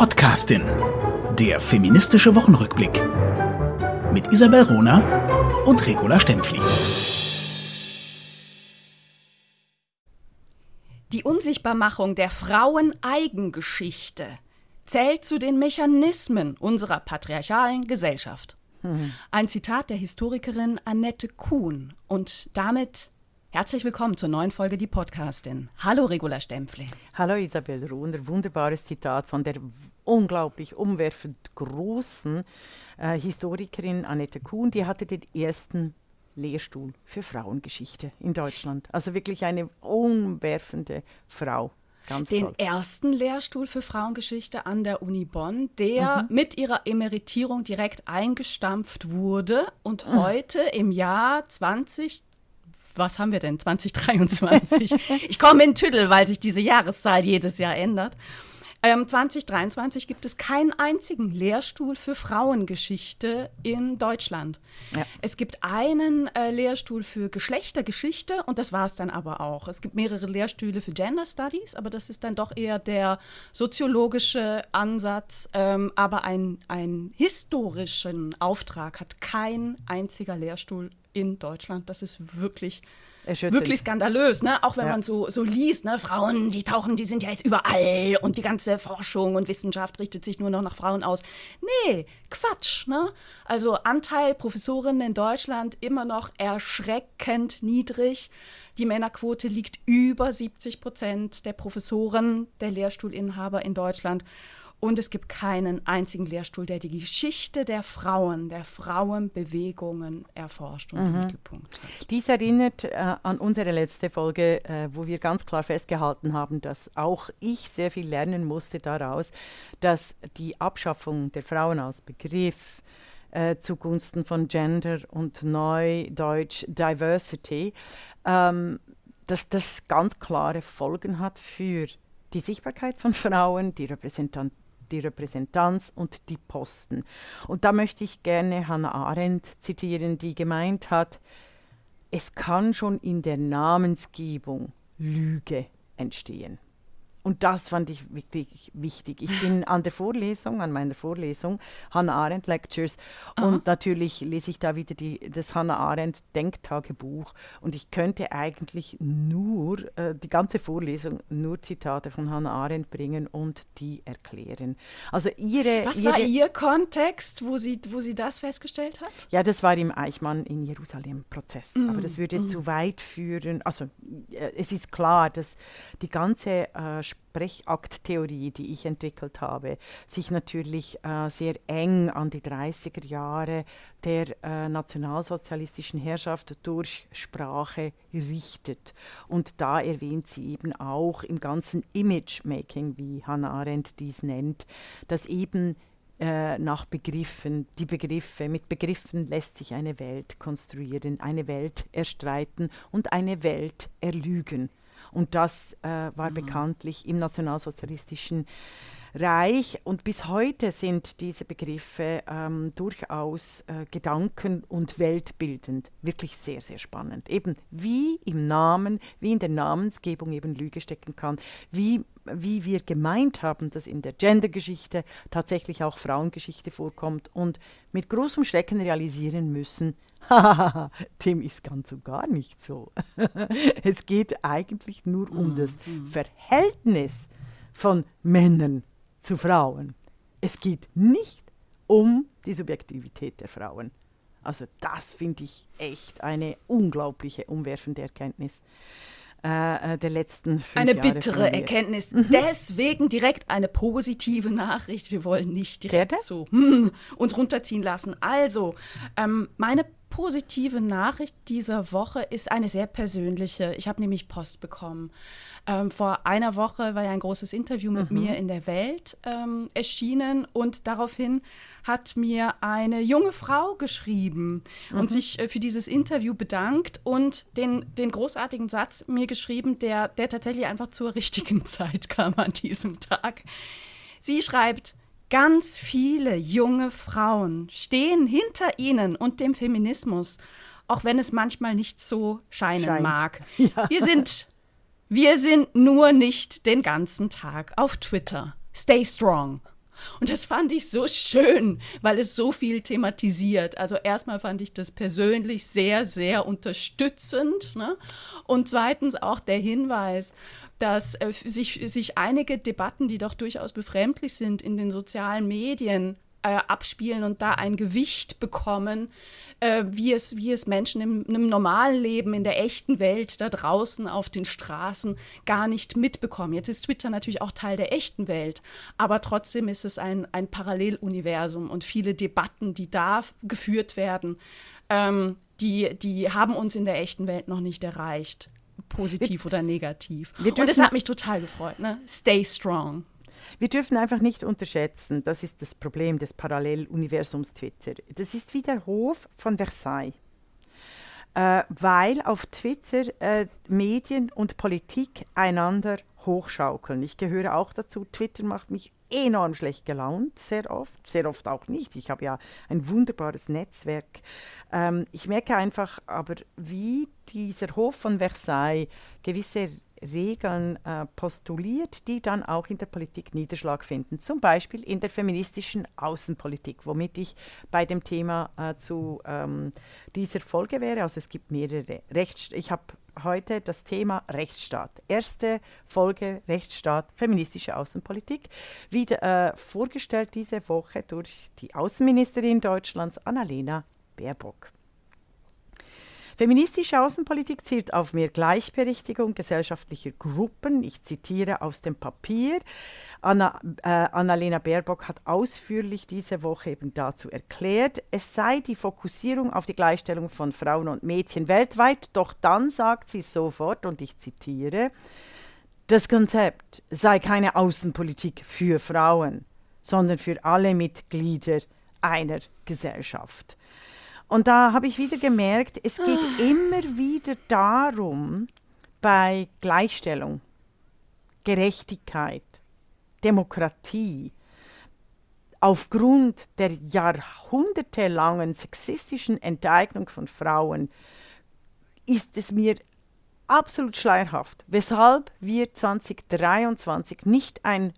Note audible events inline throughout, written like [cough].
Podcastin. Der feministische Wochenrückblick. Mit Isabel Rona und Regula Stempfli. Die Unsichtbarmachung der Fraueneigengeschichte zählt zu den Mechanismen unserer patriarchalen Gesellschaft. Ein Zitat der Historikerin Annette Kuhn. Und damit herzlich willkommen zur neuen Folge Die Podcastin. Hallo Regula Stempfli. Hallo Isabel Ruhner, wunderbares Zitat von der unglaublich umwerfend großen äh, Historikerin Annette Kuhn. Die hatte den ersten Lehrstuhl für Frauengeschichte in Deutschland. Also wirklich eine umwerfende Frau. Ganz den toll. ersten Lehrstuhl für Frauengeschichte an der Uni Bonn, der mit ihrer Emeritierung direkt eingestampft wurde und heute im Jahr 20 was haben wir denn? 2023. ich komme in Tüdel, weil sich diese Jahreszahl jedes Jahr ändert. Ähm, 2023 gibt es keinen einzigen Lehrstuhl für Frauengeschichte in Deutschland. Ja. Es gibt einen äh, Lehrstuhl für Geschlechtergeschichte und das war es dann aber auch. Es gibt mehrere Lehrstühle für Gender Studies, aber das ist dann doch eher der soziologische Ansatz. Ähm, aber ein, einen historischen Auftrag hat kein einziger Lehrstuhl in Deutschland. Das ist wirklich Erschütternd. wirklich skandalös, ne? Auch wenn Ja. man so, so liest, ne? Frauen, die tauchen, die sind ja jetzt überall und die ganze Forschung und Wissenschaft richtet sich nur noch nach Frauen aus. Nee, Quatsch, ne? Also Anteil Professorinnen in Deutschland immer noch erschreckend niedrig. Die Männerquote liegt über 70 Prozent der Professoren, der Lehrstuhlinhaber in Deutschland. Und es gibt keinen einzigen Lehrstuhl, der die Geschichte der Frauen, der Frauenbewegungen erforscht und im Mittelpunkt hat. Dies erinnert äh, an unsere letzte Folge, äh, wo wir ganz klar festgehalten haben, dass auch ich sehr viel lernen musste daraus, dass die Abschaffung der Frauen als Begriff äh, zugunsten von Gender und Neudeutsch Diversity, ähm, dass das ganz klare Folgen hat für die Sichtbarkeit von Frauen, die Repräsentanz die Repräsentanz und die Posten. Und da möchte ich gerne Hannah Arendt zitieren, die gemeint hat, es kann schon in der Namensgebung Lüge entstehen. Und das fand ich wirklich wichtig. Ich bin [laughs] an der Vorlesung, an meiner Vorlesung, Hannah Arendt Lectures, und natürlich lese ich da wieder die, das Hannah Arendt Denktagebuch. Und ich könnte eigentlich nur äh, die ganze Vorlesung nur Zitate von Hannah Arendt bringen und die erklären. Also ihre. Was ihre, war Ihr Kontext, wo sie, wo sie das festgestellt hat? Ja, das war im Eichmann in Jerusalem-Prozess. Mm, Aber das würde zu weit führen. Also äh, es ist klar, dass die ganze äh, Sprechakttheorie, die ich entwickelt habe, sich natürlich äh, sehr eng an die 30er Jahre der äh, nationalsozialistischen Herrschaft durch Sprache richtet. Und da erwähnt sie eben auch im ganzen Image-Making, wie Hannah Arendt dies nennt, dass eben äh, nach Begriffen, die Begriffe, mit Begriffen lässt sich eine Welt konstruieren, eine Welt erstreiten und eine Welt erlügen. Und das äh, war bekanntlich im nationalsozialistischen Reich. Und bis heute sind diese Begriffe ähm, durchaus äh, gedanken- und weltbildend. Wirklich sehr, sehr spannend. Eben wie im Namen, wie in der Namensgebung eben Lüge stecken kann, wie, wie wir gemeint haben, dass in der Gendergeschichte tatsächlich auch Frauengeschichte vorkommt und mit großem Schrecken realisieren müssen, [laughs] dem ist ganz und gar nicht so. [laughs] es geht eigentlich nur um das Verhältnis von Männern zu Frauen. Es geht nicht um die Subjektivität der Frauen. Also das finde ich echt eine unglaubliche, umwerfende Erkenntnis äh, äh, der letzten fünf Eine Jahre bittere. Erkenntnis. Deswegen direkt eine positive [laughs] Nachricht. Wir wollen nicht direkt Gerne. so hm, uns runterziehen lassen. Also, ähm, meine positive Nachricht dieser Woche ist eine sehr persönliche. Ich habe nämlich Post bekommen. Ähm, vor einer Woche war ja ein großes Interview mit mir in der Welt ähm, erschienen und daraufhin hat mir eine junge Frau geschrieben und sich äh, für dieses Interview bedankt und den, den großartigen Satz mir geschrieben, der, der tatsächlich einfach zur richtigen [laughs] Zeit kam an diesem Tag. Sie schreibt, Ganz viele junge Frauen stehen hinter ihnen und dem Feminismus, auch wenn es manchmal nicht so scheinen Scheint. mag. [laughs] Wir sind wir sind nur nicht den ganzen Tag auf Twitter. Stay strong. Und das fand ich so schön, weil es so viel thematisiert. Also erstmal fand ich das persönlich sehr, sehr unterstützend. Ne? Und zweitens auch der Hinweis, dass äh, sich, sich einige Debatten, die doch durchaus befremdlich sind, in den sozialen Medien äh, abspielen und da ein Gewicht bekommen, äh, wie, es, wie es Menschen im, im normalen Leben, in der echten Welt, da draußen auf den Straßen gar nicht mitbekommen. Jetzt ist Twitter natürlich auch Teil der echten Welt, aber trotzdem ist es ein, ein Paralleluniversum und viele Debatten, die da geführt werden, ähm, die, die haben uns in der echten Welt noch nicht erreicht positiv wir, oder negativ. Und das hat mich total gefreut. Ne? Stay strong. Wir dürfen einfach nicht unterschätzen, das ist das Problem des Paralleluniversums Twitter. Das ist wie der Hof von Versailles. Äh, weil auf Twitter äh, Medien und Politik einander hochschaukeln. Ich gehöre auch dazu. Twitter macht mich enorm schlecht gelaunt, sehr oft, sehr oft auch nicht. Ich habe ja ein wunderbares Netzwerk. Ähm, ich merke einfach aber, wie dieser Hof von Versailles gewisse Regeln äh, postuliert, die dann auch in der Politik Niederschlag finden. Zum Beispiel in der feministischen Außenpolitik, womit ich bei dem Thema äh, zu ähm, dieser Folge wäre. Also es gibt mehrere Rechts. Ich habe heute das Thema Rechtsstaat. Erste Folge Rechtsstaat, feministische Außenpolitik. Wieder äh, vorgestellt diese Woche durch die Außenministerin Deutschlands, Annalena Baerbock. Feministische Außenpolitik zielt auf mehr Gleichberechtigung gesellschaftlicher Gruppen. Ich zitiere aus dem Papier. Anna, äh, Annalena Baerbock hat ausführlich diese Woche eben dazu erklärt, es sei die Fokussierung auf die Gleichstellung von Frauen und Mädchen weltweit, doch dann sagt sie sofort, und ich zitiere, das Konzept sei keine Außenpolitik für Frauen, sondern für alle Mitglieder einer Gesellschaft. Und da habe ich wieder gemerkt, es geht [gasps] immer wieder darum, bei Gleichstellung, Gerechtigkeit, Demokratie, aufgrund der jahrhundertelangen sexistischen Enteignung von Frauen, ist es mir absolut schleierhaft, weshalb wir 2023 nicht ein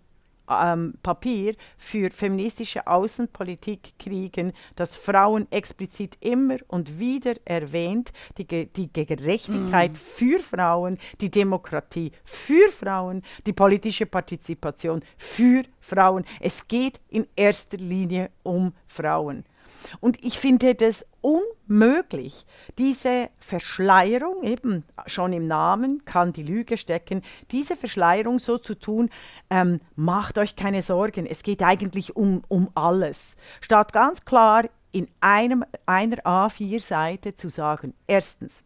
ähm, Papier für feministische Außenpolitik kriegen, das Frauen explizit immer und wieder erwähnt, die, die Gerechtigkeit mm. für Frauen, die Demokratie für Frauen, die politische Partizipation für Frauen. Es geht in erster Linie um Frauen. Und ich finde das unmöglich, diese Verschleierung, eben schon im Namen kann die Lüge stecken, diese Verschleierung so zu tun, ähm, macht euch keine Sorgen, es geht eigentlich um, um alles. Statt ganz klar in einem, einer A4-Seite zu sagen, erstens,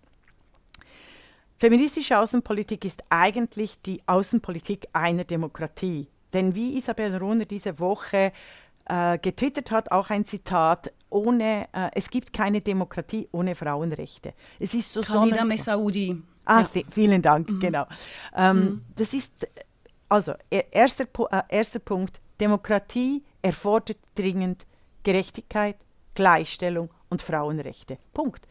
Feministische Außenpolitik ist eigentlich die Außenpolitik einer Demokratie. Denn wie Isabel Rohner diese Woche äh, getwittert hat, auch ein Zitat, ohne, äh, es gibt keine Demokratie ohne Frauenrechte. Es ist so Khalida Messaoudi. Ah, ja. vielen Dank, mhm. genau. Ähm, mhm. Das ist, also, erster, äh, erster Punkt, Demokratie erfordert dringend Gerechtigkeit, Gleichstellung und Frauenrechte. Punkt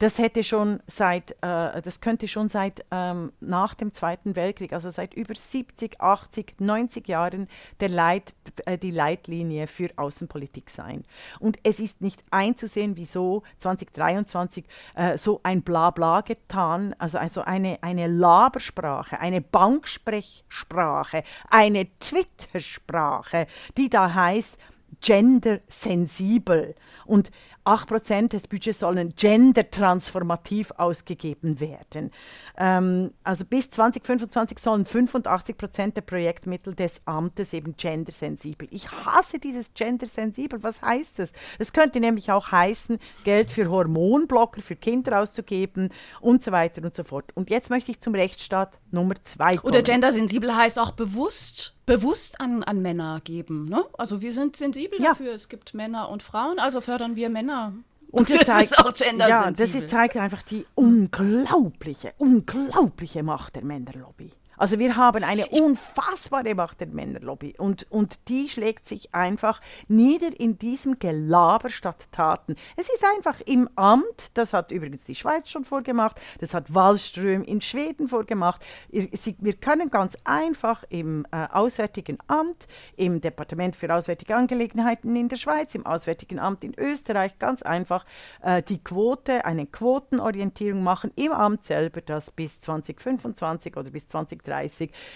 das hätte schon seit, äh, das könnte schon seit ähm, nach dem Zweiten Weltkrieg, also seit über 70, 80, 90 Jahren der Leit, äh, die Leitlinie für Außenpolitik sein. Und es ist nicht einzusehen, wieso 2023 äh, so ein Blabla getan, also, also eine, eine Labersprache, eine Banksprechsprache, eine Twittersprache, die da heißt, gendersensibel. Und 8% des Budgets sollen gendertransformativ ausgegeben werden. Ähm, also bis 2025 sollen 85% der Projektmittel des Amtes eben gendersensibel. Ich hasse dieses gendersensibel. Was heißt das? Es könnte nämlich auch heißen, Geld für Hormonblocker für Kinder auszugeben und so weiter und so fort. Und jetzt möchte ich zum Rechtsstaat Nummer 2 kommen. Oder gendersensibel heißt auch bewusst bewusst an, an Männer geben. Ne? Also wir sind sensibel ja. dafür. Es gibt Männer und Frauen, also fördern wir Männer. Und, und das zeigt, ist auch gendersensibel. Ja, das ist, zeigt einfach die unglaubliche, unglaubliche Macht der Männerlobby. Also wir haben eine unfassbare Macht der Männerlobby und, und die schlägt sich einfach nieder in diesem Gelaber statt Taten. Es ist einfach im Amt, das hat übrigens die Schweiz schon vorgemacht, das hat Wallström in Schweden vorgemacht. Wir können ganz einfach im äh, Auswärtigen Amt, im Departement für Auswärtige Angelegenheiten in der Schweiz, im Auswärtigen Amt in Österreich ganz einfach äh, die Quote, eine Quotenorientierung machen im Amt selber, dass bis 2025 oder bis 2030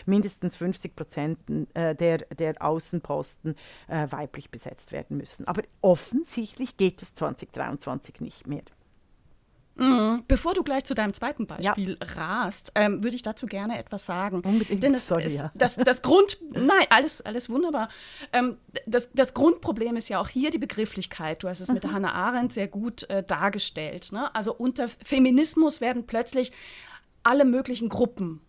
mindestens 50 Prozent äh, der, der Außenposten äh, weiblich besetzt werden müssen. Aber offensichtlich geht es 2023 nicht mehr. Mhm. Bevor du gleich zu deinem zweiten Beispiel ja. rast, ähm, würde ich dazu gerne etwas sagen. Unbedingt. Denn es, Sorry, ja. das, das Grund, nein, alles, alles wunderbar. Ähm, das, das Grundproblem ist ja auch hier die Begrifflichkeit. Du hast es mhm. mit Hannah Arendt sehr gut äh, dargestellt. Ne? Also unter Feminismus werden plötzlich alle möglichen Gruppen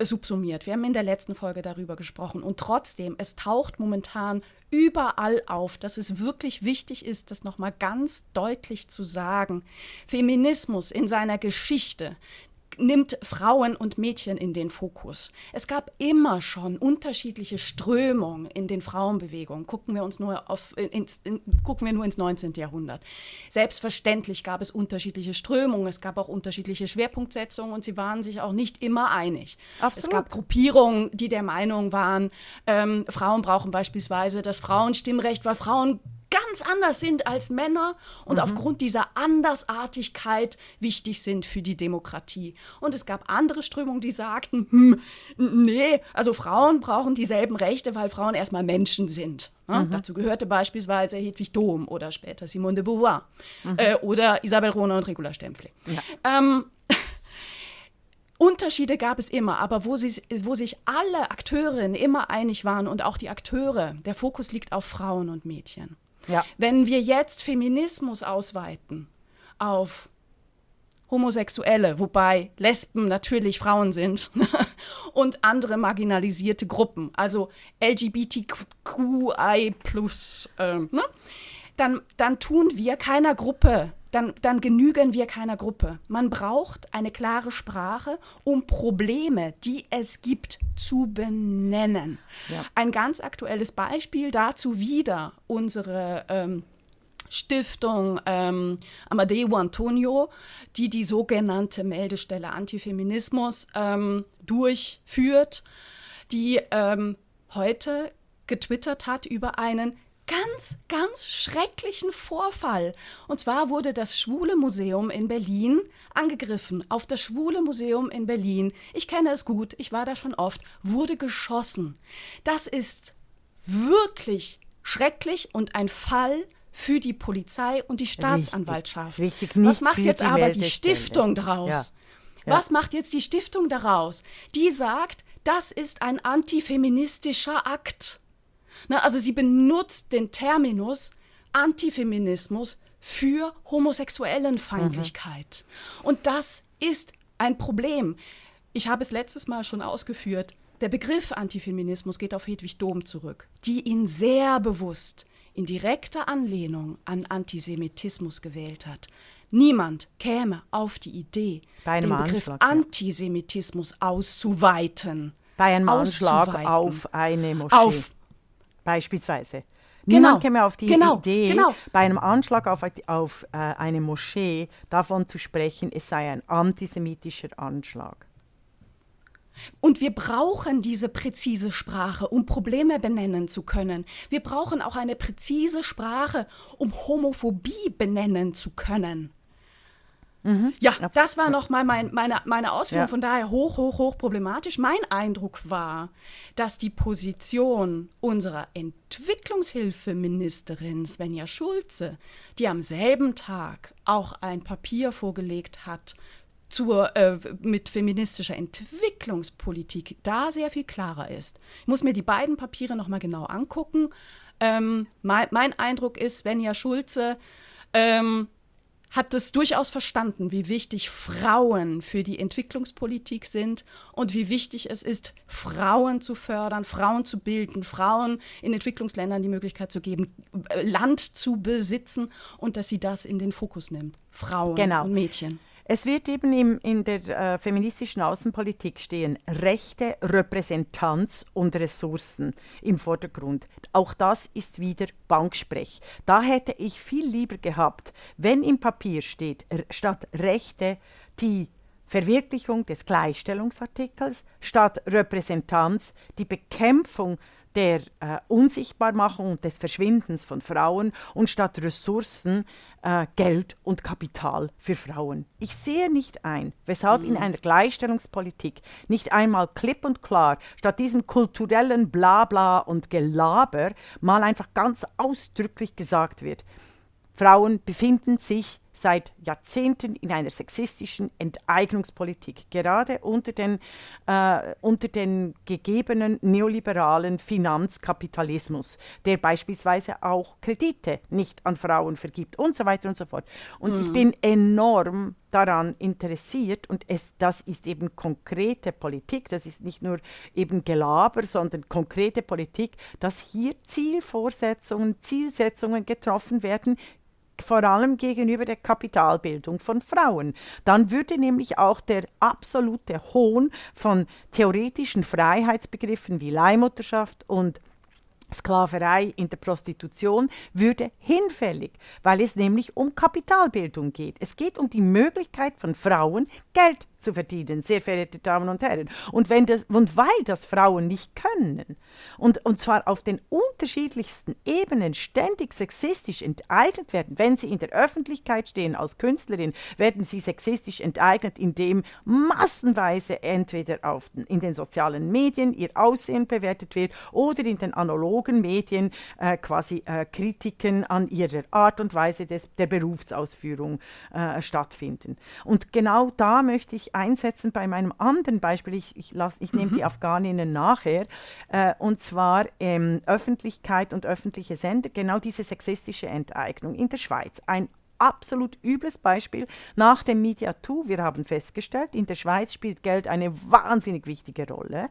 subsumiert. Wir haben in der letzten Folge darüber gesprochen. Und trotzdem, es taucht momentan überall auf, dass es wirklich wichtig ist, das nochmal ganz deutlich zu sagen. Feminismus in seiner Geschichte, nimmt Frauen und Mädchen in den Fokus. Es gab immer schon unterschiedliche Strömungen in den Frauenbewegungen. Gucken wir uns nur auf, ins, in, gucken wir nur ins 19. Jahrhundert. Selbstverständlich gab es unterschiedliche Strömungen. Es gab auch unterschiedliche Schwerpunktsetzungen und sie waren sich auch nicht immer einig. Absolut. Es gab Gruppierungen, die der Meinung waren, ähm, Frauen brauchen beispielsweise das Frauenstimmrecht, weil Frauen ganz anders sind als Männer und mhm. aufgrund dieser Andersartigkeit wichtig sind für die Demokratie. Und es gab andere Strömungen, die sagten, hm, nee, also Frauen brauchen dieselben Rechte, weil Frauen erstmal Menschen sind. Ja, mhm. Dazu gehörte beispielsweise Hedwig Dohm oder später Simone de Beauvoir mhm. äh, oder Isabel Rona und Regula Stempfli. Ja. Ähm, [laughs] Unterschiede gab es immer, aber wo, sie, wo sich alle Akteurinnen immer einig waren und auch die Akteure, der Fokus liegt auf Frauen und Mädchen. Ja. Wenn wir jetzt Feminismus ausweiten auf Homosexuelle, wobei Lesben natürlich Frauen sind [laughs] und andere marginalisierte Gruppen, also LGBTQI+, äh, ne? dann, dann tun wir keiner Gruppe dann, dann genügen wir keiner Gruppe. Man braucht eine klare Sprache, um Probleme, die es gibt, zu benennen. Ja. Ein ganz aktuelles Beispiel dazu wieder unsere ähm, Stiftung ähm, Amadeo Antonio, die die sogenannte Meldestelle Antifeminismus ähm, durchführt, die ähm, heute getwittert hat über einen ganz, ganz schrecklichen Vorfall. Und zwar wurde das Schwule Museum in Berlin angegriffen. Auf das Schwule Museum in Berlin, ich kenne es gut, ich war da schon oft, wurde geschossen. Das ist wirklich schrecklich und ein Fall für die Polizei und die Staatsanwaltschaft. Richtig, richtig Was macht jetzt aber die Stiftung daraus? Ja. Ja. Was macht jetzt die Stiftung daraus? Die sagt, das ist ein antifeministischer Akt. Na, also sie benutzt den Terminus Antifeminismus für Homosexuellenfeindlichkeit. Mhm. Und das ist ein Problem. Ich habe es letztes Mal schon ausgeführt. Der Begriff Antifeminismus geht auf Hedwig Dom zurück, die ihn sehr bewusst in direkter Anlehnung an Antisemitismus gewählt hat. Niemand käme auf die Idee, den Begriff Anschlag, Antisemitismus ja. auszuweiten. Bei einem Anschlag auf eine Moschee. Auf beispielsweise. Genau, Niemand käme auf die genau, Idee, genau. bei einem Anschlag auf, auf äh, eine Moschee davon zu sprechen, es sei ein antisemitischer Anschlag. Und wir brauchen diese präzise Sprache, um Probleme benennen zu können. Wir brauchen auch eine präzise Sprache, um Homophobie benennen zu können. Mhm. Ja, das war noch mal mein, meine, meine Ausführung, ja. von daher hoch, hoch, hoch problematisch. Mein Eindruck war, dass die Position unserer Entwicklungshilfeministerin Svenja Schulze, die am selben Tag auch ein Papier vorgelegt hat zur, äh, mit feministischer Entwicklungspolitik, da sehr viel klarer ist. Ich muss mir die beiden Papiere noch mal genau angucken. Ähm, mein, mein, Eindruck ist, Svenja Schulze ähm, hat es durchaus verstanden, wie wichtig Frauen für die Entwicklungspolitik sind und wie wichtig es ist, Frauen zu fördern, Frauen zu bilden, Frauen in Entwicklungsländern die Möglichkeit zu geben, äh, Land zu besitzen und dass sie das in den Fokus nimmt. Frauen genau. und Mädchen. Es wird eben im, in der äh, feministischen Außenpolitik stehen Rechte, Repräsentanz und Ressourcen im Vordergrund. Auch das ist wieder Banksprech. Da hätte ich viel lieber gehabt, wenn im Papier steht, statt Rechte die Verwirklichung des Gleichstellungsartikels, statt Repräsentanz die Bekämpfung der äh, Unsichtbarmachung und des Verschwindens von Frauen und statt Ressourcen äh, Geld und Kapital für Frauen. Ich sehe nicht ein, weshalb mhm. in einer Gleichstellungspolitik nicht einmal klipp und klar statt diesem kulturellen Blabla und Gelaber mal einfach ganz ausdrücklich gesagt wird, Frauen befinden sich seit Jahrzehnten in einer sexistischen Enteignungspolitik, gerade unter den, äh, unter den gegebenen neoliberalen Finanzkapitalismus, der beispielsweise auch Kredite nicht an Frauen vergibt und so weiter und so fort. Und mhm. ich bin enorm daran interessiert und es, das ist eben konkrete Politik, das ist nicht nur eben Gelaber, sondern konkrete Politik, dass hier Zielvorsetzungen, Zielsetzungen getroffen werden, vor allem gegenüber der Kapitalbildung von Frauen. Dann würde nämlich auch der absolute Hohn von theoretischen Freiheitsbegriffen wie Leihmutterschaft und Sklaverei in der Prostitution würde hinfällig, weil es nämlich um Kapitalbildung geht. Es geht um die Möglichkeit von Frauen, Geld zu verdienen, sehr verehrte Damen und Herren. Und, wenn das, und weil das Frauen nicht können, und, und zwar auf den unterschiedlichsten Ebenen ständig sexistisch enteignet werden, wenn sie in der Öffentlichkeit stehen als Künstlerin, werden sie sexistisch enteignet, indem massenweise entweder auf, in den sozialen Medien ihr Aussehen bewertet wird oder in den analogen Medien äh, quasi äh, Kritiken an ihrer Art und Weise des, der Berufsausführung äh, stattfinden. Und genau da möchte ich einsetzen bei meinem anderen Beispiel. Ich, ich, ich nehme mhm. die Afghaninnen nachher. Äh, und zwar ähm, Öffentlichkeit und öffentliche Sender, genau diese sexistische Enteignung in der Schweiz. Ein absolut übles Beispiel nach dem Media 2. Wir haben festgestellt, in der Schweiz spielt Geld eine wahnsinnig wichtige Rolle.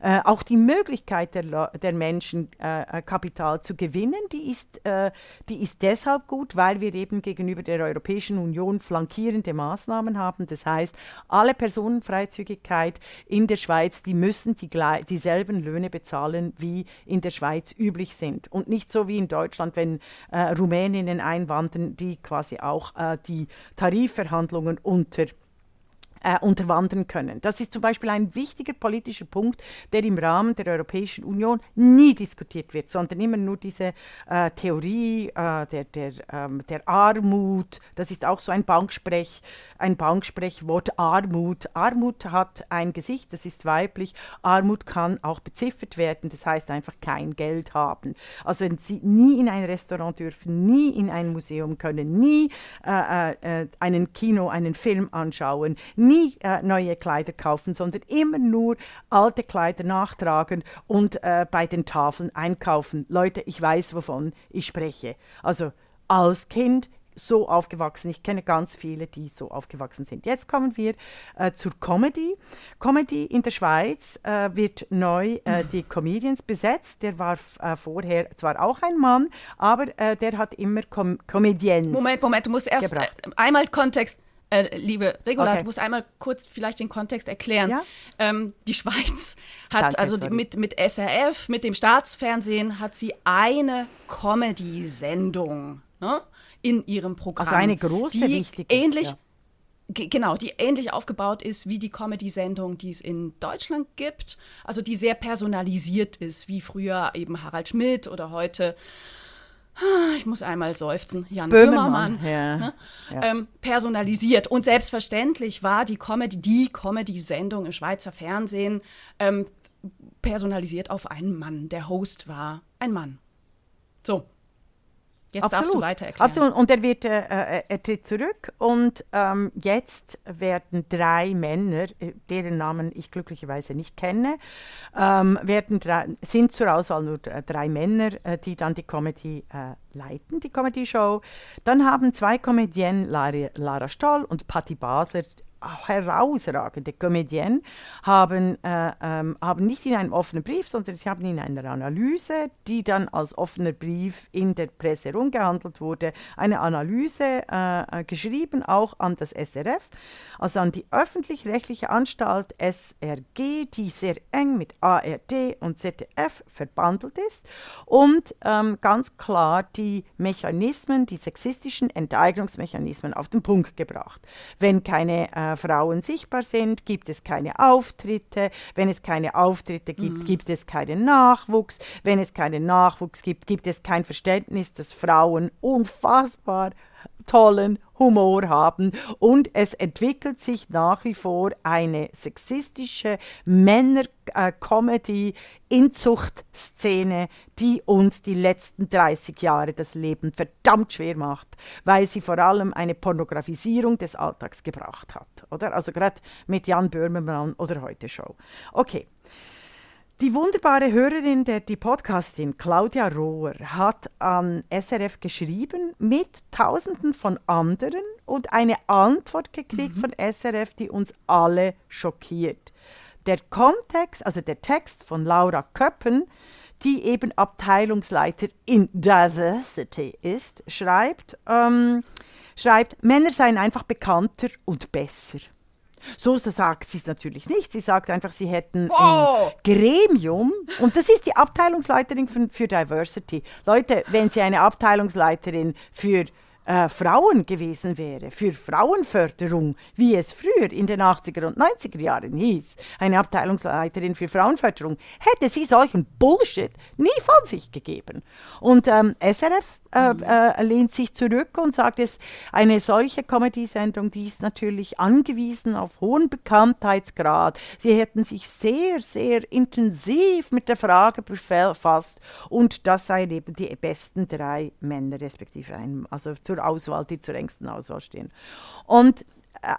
Äh, auch die Möglichkeit der, der Menschen, äh, Kapital zu gewinnen, die ist, äh, die ist deshalb gut, weil wir eben gegenüber der Europäischen Union flankierende Maßnahmen haben. Das heißt, alle Personenfreizügigkeit in der Schweiz, die müssen die, dieselben Löhne bezahlen, wie in der Schweiz üblich sind. Und nicht so wie in Deutschland, wenn äh, Rumäninnen einwandern, die quasi quasi auch äh, die Tarifverhandlungen unter äh, unterwandern können. Das ist zum Beispiel ein wichtiger politischer Punkt, der im Rahmen der Europäischen Union nie diskutiert wird, sondern immer nur diese äh, Theorie äh, der, der, ähm, der Armut, das ist auch so ein Banksprech, ein Banksprechwort Armut. Armut hat ein Gesicht, das ist weiblich. Armut kann auch beziffert werden, das heißt einfach kein Geld haben. Also sie nie in ein Restaurant dürfen, nie in ein Museum können, nie äh, äh, einen Kino, einen Film anschauen, nie nie äh, neue Kleider kaufen, sondern immer nur alte Kleider nachtragen und äh, bei den Tafeln einkaufen. Leute, ich weiß, wovon ich spreche. Also als Kind so aufgewachsen. Ich kenne ganz viele, die so aufgewachsen sind. Jetzt kommen wir äh, zur Comedy. Comedy in der Schweiz äh, wird neu äh, die Comedians besetzt. Der war äh, vorher zwar auch ein Mann, aber äh, der hat immer Com Comedians. Moment, Moment, du musst erst äh, einmal Kontext. Äh, liebe Regula, okay. du musst einmal kurz vielleicht den Kontext erklären. Ja? Ähm, die Schweiz hat Danke, also mit, mit SRF, mit dem Staatsfernsehen, hat sie eine Comedy-Sendung ne, in ihrem Programm. Also eine große, die wichtige. Ähnlich, ja. Genau, die ähnlich aufgebaut ist wie die Comedy-Sendung, die es in Deutschland gibt. Also die sehr personalisiert ist, wie früher eben Harald Schmidt oder heute ich muss einmal seufzen, Jan Böhmermann, ja, ne? ja. Ähm, personalisiert. Und selbstverständlich war die Comedy, die Comedy-Sendung im Schweizer Fernsehen ähm, personalisiert auf einen Mann. Der Host war ein Mann. So, Jetzt Absolut. darfst du weiter erklären. Absolut. Und er, wird, äh, äh, er tritt zurück und ähm, jetzt werden drei Männer, äh, deren Namen ich glücklicherweise nicht kenne, ähm, werden drei, sind zur Auswahl nur drei Männer, äh, die dann die Comedy äh, leiten, die Comedy-Show. Dann haben zwei Comedienne, Lara, Lara Stoll und Patti Basler, herausragende Comedienne, haben, äh, ähm, haben nicht in einem offenen Brief, sondern sie haben in einer Analyse, die dann als offener Brief in der Presse rumgehandelt wurde, eine Analyse äh, äh geschrieben, auch an das SRF, also an die öffentlich-rechtliche Anstalt SRG, die sehr eng mit ARD und ZDF verbandelt ist und ähm, ganz klar die Mechanismen, die sexistischen Enteignungsmechanismen auf den Punkt gebracht. Wenn keine äh, Frauen sichtbar sind, gibt es keine Auftritte. Wenn es keine Auftritte gibt, mhm. gibt es keinen Nachwuchs. Wenn es keinen Nachwuchs gibt, gibt es kein Verständnis, dass Frauen unfassbar tollen Humor haben und es entwickelt sich nach wie vor eine sexistische Männer-Comedy, Inzuchtszene, die uns die letzten 30 Jahre das Leben verdammt schwer macht, weil sie vor allem eine Pornografisierung des Alltags gebracht hat, oder? Also gerade mit Jan Böhmermann oder heute Show. Okay. Die wunderbare Hörerin, der die Podcastin Claudia Rohr, hat an SRF geschrieben mit Tausenden von anderen und eine Antwort gekriegt mhm. von SRF, die uns alle schockiert. Der Kontext, also der Text von Laura Köppen, die eben Abteilungsleiter in Diversity ist, schreibt, ähm, schreibt, Männer seien einfach bekannter und besser. So sagt sie es natürlich nicht. Sie sagt einfach, sie hätten wow. ein Gremium und das ist die Abteilungsleiterin für, für Diversity. Leute, wenn sie eine Abteilungsleiterin für äh, Frauen gewesen wäre, für Frauenförderung, wie es früher in den 80er und 90er Jahren hieß, eine Abteilungsleiterin für Frauenförderung, hätte sie solchen Bullshit nie von sich gegeben. Und ähm, SRF äh, mhm. äh, lehnt sich zurück und sagt, es eine solche Comedy-Sendung, die ist natürlich angewiesen auf hohen Bekanntheitsgrad. Sie hätten sich sehr, sehr intensiv mit der Frage befasst und das seien eben die besten drei Männer, respektive einem, also zur Auswahl, die zur engsten Auswahl stehen. Und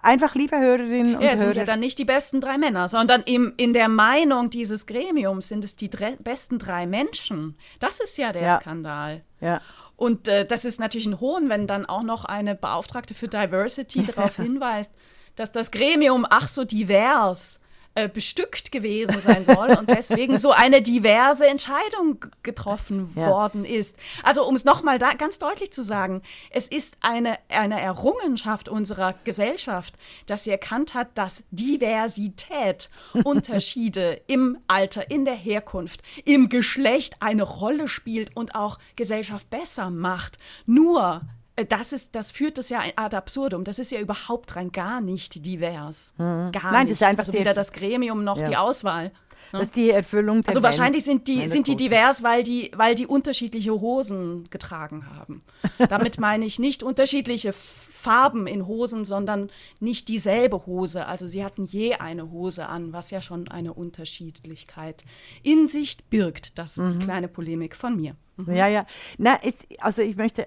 einfach, liebe Hörerinnen und ja, Hörer. sind ja dann nicht die besten drei Männer, sondern im, in der Meinung dieses Gremiums sind es die besten drei Menschen. Das ist ja der ja. Skandal. Ja. Und äh, das ist natürlich ein Hohn, wenn dann auch noch eine Beauftragte für Diversity [laughs] darauf hinweist, dass das Gremium ach so divers äh, bestückt gewesen sein soll und deswegen so eine diverse Entscheidung getroffen ja. worden ist. Also um es nochmal ganz deutlich zu sagen, es ist eine, eine Errungenschaft unserer Gesellschaft, dass sie erkannt hat, dass Diversität, [laughs] Unterschiede im Alter, in der Herkunft, im Geschlecht eine Rolle spielt und auch Gesellschaft besser macht. Nur das, ist, das führt das ja ad absurdum. Das ist ja überhaupt rein gar nicht divers. Mhm. Gar Nein, nicht. Das ist einfach also weder das Gremium noch ja. die Auswahl. Das ist die Erfüllung der Also wahrscheinlich sind die, sind die divers, weil die, weil die unterschiedliche Hosen getragen haben. [laughs] Damit meine ich nicht unterschiedliche Farben in Hosen, sondern nicht dieselbe Hose. Also sie hatten je eine Hose an, was ja schon eine Unterschiedlichkeit in sich birgt. Das ist mhm. die kleine Polemik von mir. Mhm. Ja, ja. Na, es, also ich möchte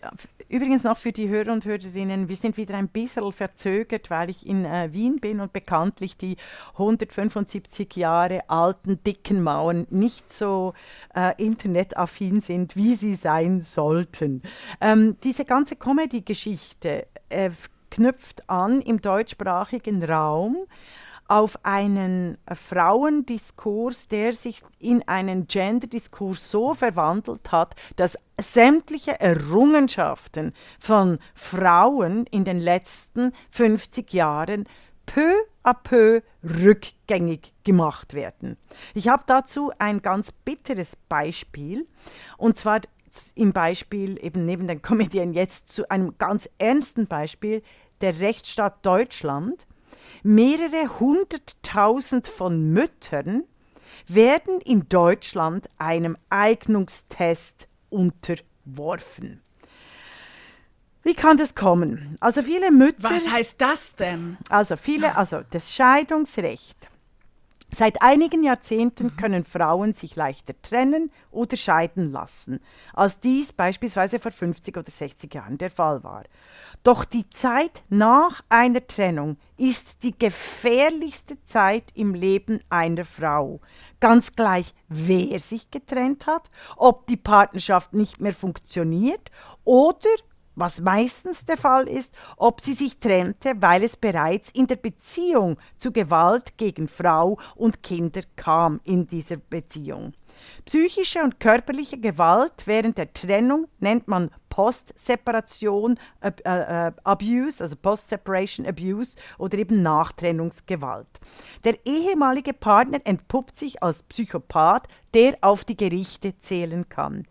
übrigens noch für die Hörer und Hörerinnen, wir sind wieder ein bisschen verzögert, weil ich in äh, Wien bin und bekanntlich die 175 Jahre alten, dicken Mauern nicht so äh, internetaffin sind, wie sie sein sollten. Ähm, diese ganze Comedy-Geschichte äh, knüpft an im deutschsprachigen Raum auf einen Frauendiskurs, der sich in einen Genderdiskurs so verwandelt hat, dass sämtliche Errungenschaften von Frauen in den letzten 50 Jahren peu à peu rückgängig gemacht werden. Ich habe dazu ein ganz bitteres Beispiel, und zwar im Beispiel eben neben den Komödien jetzt zu einem ganz ernsten Beispiel der Rechtsstaat Deutschland. Mehrere hunderttausend von Müttern werden in Deutschland einem Eignungstest unterworfen. Wie kann das kommen? Also viele Mütter. Was heißt das denn? Also viele, also das Scheidungsrecht Seit einigen Jahrzehnten mhm. können Frauen sich leichter trennen oder scheiden lassen, als dies beispielsweise vor 50 oder 60 Jahren der Fall war. Doch die Zeit nach einer Trennung ist die gefährlichste Zeit im Leben einer Frau. Ganz gleich, wer sich getrennt hat, ob die Partnerschaft nicht mehr funktioniert oder was meistens der Fall ist, ob sie sich trennte, weil es bereits in der Beziehung zu Gewalt gegen Frau und Kinder kam in dieser Beziehung. Psychische und körperliche Gewalt während der Trennung nennt man Post-Separation äh, äh, Abuse, also Post-Separation Abuse oder eben Nachtrennungsgewalt. Der ehemalige Partner entpuppt sich als Psychopath, der auf die Gerichte zählen kann.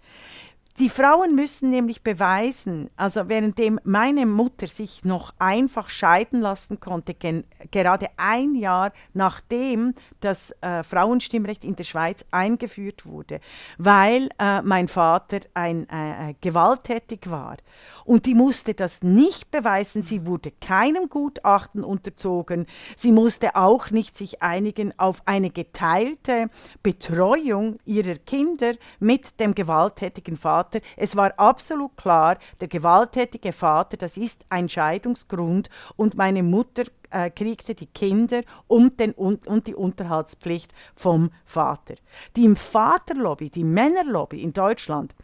Die Frauen müssen nämlich beweisen, also währenddem meine Mutter sich noch einfach scheiden lassen konnte, gerade ein Jahr nachdem das äh, Frauenstimmrecht in der Schweiz eingeführt wurde, weil äh, mein Vater ein äh, äh gewalttätig war und die musste das nicht beweisen. Sie wurde keinem Gutachten unterzogen. Sie musste auch nicht sich einigen auf eine geteilte Betreuung ihrer Kinder mit dem gewalttätigen Vater. Es war absolut klar, der gewalttätige Vater, das ist ein Scheidungsgrund und meine Mutter äh, kriegte die Kinder und, den, und, und die Unterhaltspflicht vom Vater. Die Vaterlobby, die Männerlobby in Deutschland,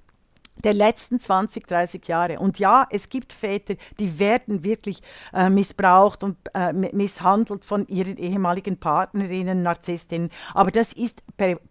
der letzten 20, 30 Jahre. Und ja, es gibt Väter, die werden wirklich äh, missbraucht und äh, misshandelt von ihren ehemaligen Partnerinnen, Narzisstinnen. Aber das ist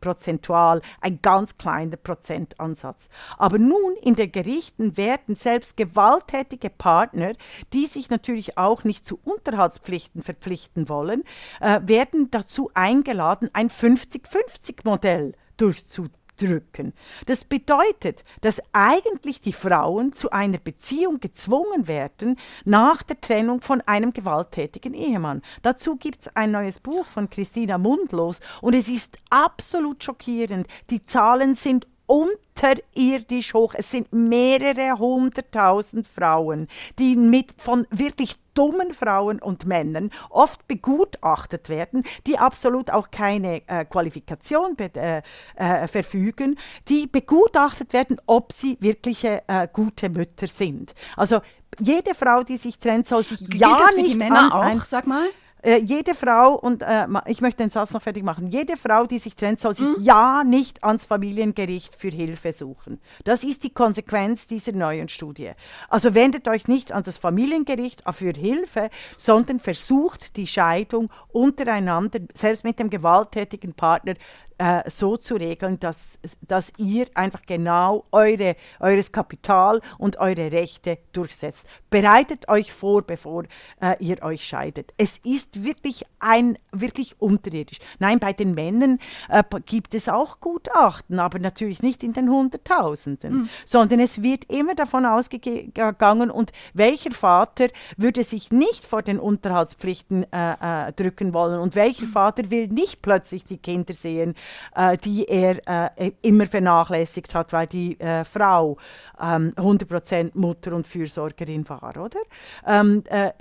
prozentual ein ganz kleiner Prozentansatz. Aber nun in den Gerichten werden selbst gewalttätige Partner, die sich natürlich auch nicht zu Unterhaltspflichten verpflichten wollen, äh, werden dazu eingeladen, ein 50-50-Modell durchzuziehen drücken. Das bedeutet, dass eigentlich die Frauen zu einer Beziehung gezwungen werden nach der Trennung von einem gewalttätigen Ehemann. Dazu gibt es ein neues Buch von Christina Mundlos und es ist absolut schockierend. Die Zahlen sind unterirdisch hoch. Es sind mehrere hunderttausend Frauen, die mit von wirklich dummen Frauen und Männern oft begutachtet werden, die absolut auch keine äh, Qualifikation äh, äh, verfügen, die begutachtet werden, ob sie wirkliche äh, gute Mütter sind. Also jede Frau, die sich trennt, soll sich Gilt ja das für nicht die Männer an, auch, sag mal? Äh, jede Frau, und äh, ich möchte den Satz noch fertig machen, jede Frau, die sich trennt, soll sich mhm. ja nicht ans Familiengericht für Hilfe suchen. Das ist die Konsequenz dieser neuen Studie. Also wendet euch nicht an das Familiengericht für Hilfe, sondern versucht die Scheidung untereinander, selbst mit dem gewalttätigen Partner, äh, so zu regeln, dass, dass ihr einfach genau eure, eures Kapital und eure Rechte durchsetzt. Bereitet euch vor, bevor äh, ihr euch scheidet. Es ist wirklich ein, wirklich unterirdisch. Nein, bei den Männern äh, gibt es auch Gutachten, aber natürlich nicht in den Hunderttausenden, mhm. sondern es wird immer davon ausgegangen und welcher Vater würde sich nicht vor den Unterhaltspflichten äh, äh, drücken wollen und welcher mhm. Vater will nicht plötzlich die Kinder sehen, äh, die er äh, immer vernachlässigt hat, weil die äh, Frau ähm, 100% Mutter und Fürsorgerin war, oder? Ähm, äh,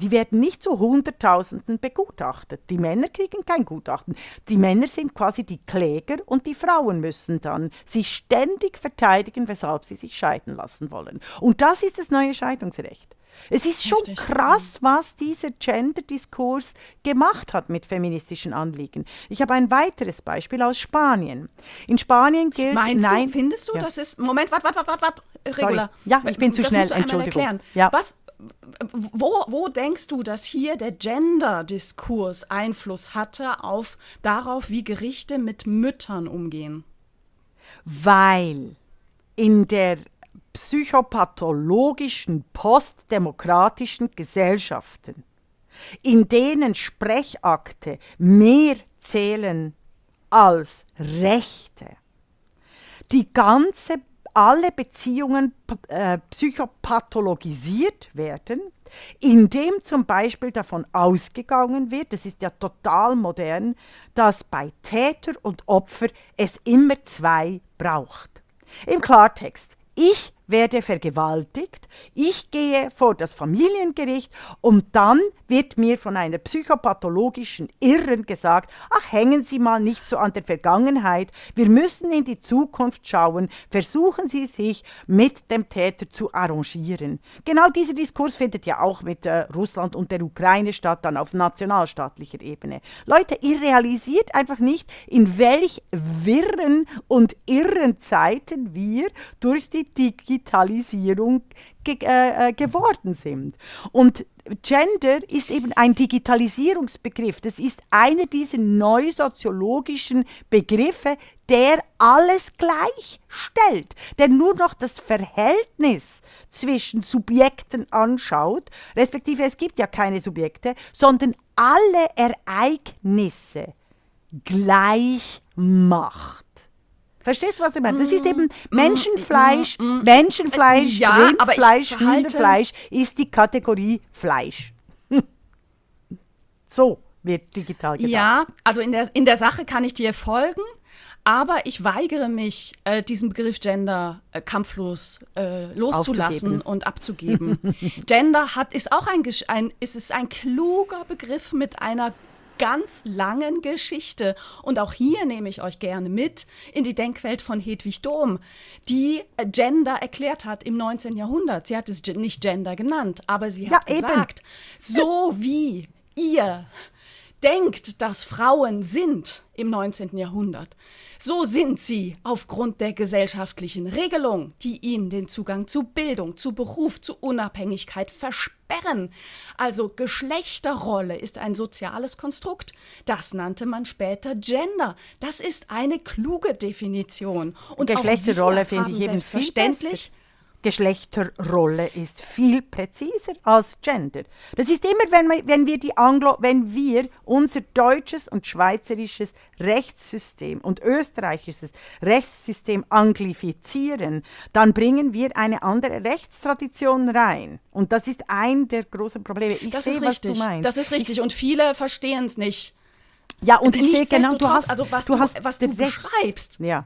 die werden nicht zu Hunderttausenden begutachtet. Die Männer kriegen kein Gutachten. Die Männer sind quasi die Kläger und die Frauen müssen dann sich ständig verteidigen, weshalb sie sich scheiden lassen wollen. Und das ist das neue Scheidungsrecht. Es ist schon Richtig. krass, was dieser Gender-Diskurs gemacht hat mit feministischen Anliegen. Ich habe ein weiteres Beispiel aus Spanien. In Spanien gilt. Meinst nein, du, findest du, ja. das ist. Moment, warte, warte, warte, warte. Regula. Ja, ich bin zu das schnell, musst du Entschuldigung. Erklären. Ja. Was, wo, wo denkst du, dass hier der Gender-Diskurs Einfluss hatte auf darauf, wie Gerichte mit Müttern umgehen? Weil in der psychopathologischen postdemokratischen Gesellschaften, in denen Sprechakte mehr zählen als Rechte, die ganze, alle Beziehungen äh, psychopathologisiert werden, indem zum Beispiel davon ausgegangen wird, das ist ja total modern, dass bei Täter und Opfer es immer zwei braucht. Im Klartext, ich werde vergewaltigt, ich gehe vor das Familiengericht und dann wird mir von einer psychopathologischen Irren gesagt, ach hängen Sie mal nicht so an der Vergangenheit, wir müssen in die Zukunft schauen, versuchen Sie sich mit dem Täter zu arrangieren. Genau dieser Diskurs findet ja auch mit äh, Russland und der Ukraine statt, dann auf nationalstaatlicher Ebene. Leute, ihr realisiert einfach nicht, in welch wirren und irren Zeiten wir durch die Digitalisierung Digitalisierung ge äh, äh, geworden sind. Und Gender ist eben ein Digitalisierungsbegriff. Das ist einer dieser neusoziologischen Begriffe, der alles gleichstellt, der nur noch das Verhältnis zwischen Subjekten anschaut, respektive es gibt ja keine Subjekte, sondern alle Ereignisse gleich macht. Verstehst du, was ich meine? Das ist eben mm, Menschenfleisch, mm, mm, Menschenfleisch, ja, Rindfleisch, Hundefleisch ist die Kategorie Fleisch. [laughs] so wird digital gedacht. Ja, also in der, in der Sache kann ich dir folgen. Aber ich weigere mich, äh, diesen Begriff Gender äh, kampflos äh, loszulassen und abzugeben. [laughs] Gender hat, ist auch ein, ein, ist, ist ein kluger Begriff mit einer ganz langen Geschichte. Und auch hier nehme ich euch gerne mit in die Denkwelt von Hedwig Dohm, die Gender erklärt hat im 19. Jahrhundert. Sie hat es nicht Gender genannt, aber sie hat ja, gesagt, so wie ihr denkt, dass Frauen sind im 19. Jahrhundert, so sind sie aufgrund der gesellschaftlichen Regelung, die ihnen den Zugang zu Bildung, zu Beruf, zu Unabhängigkeit versperren. Also Geschlechterrolle ist ein soziales Konstrukt. Das nannte man später Gender. Das ist eine kluge Definition. Und Geschlechterrolle finde ich eben selbstverständlich Geschlechterrolle ist viel präziser als Gender. Das ist immer, wenn wir, wenn wir, die Anglo, wenn wir unser deutsches und schweizerisches Rechtssystem und österreichisches Rechtssystem anglifizieren, dann bringen wir eine andere Rechtstradition rein. Und das ist ein der großen Probleme. Ich das sehe, was du meinst. Das ist richtig. Ich und viele verstehen es nicht. Ja, und ich sehe genau, du hast, also was du, du hast was du beschreibst. Ja.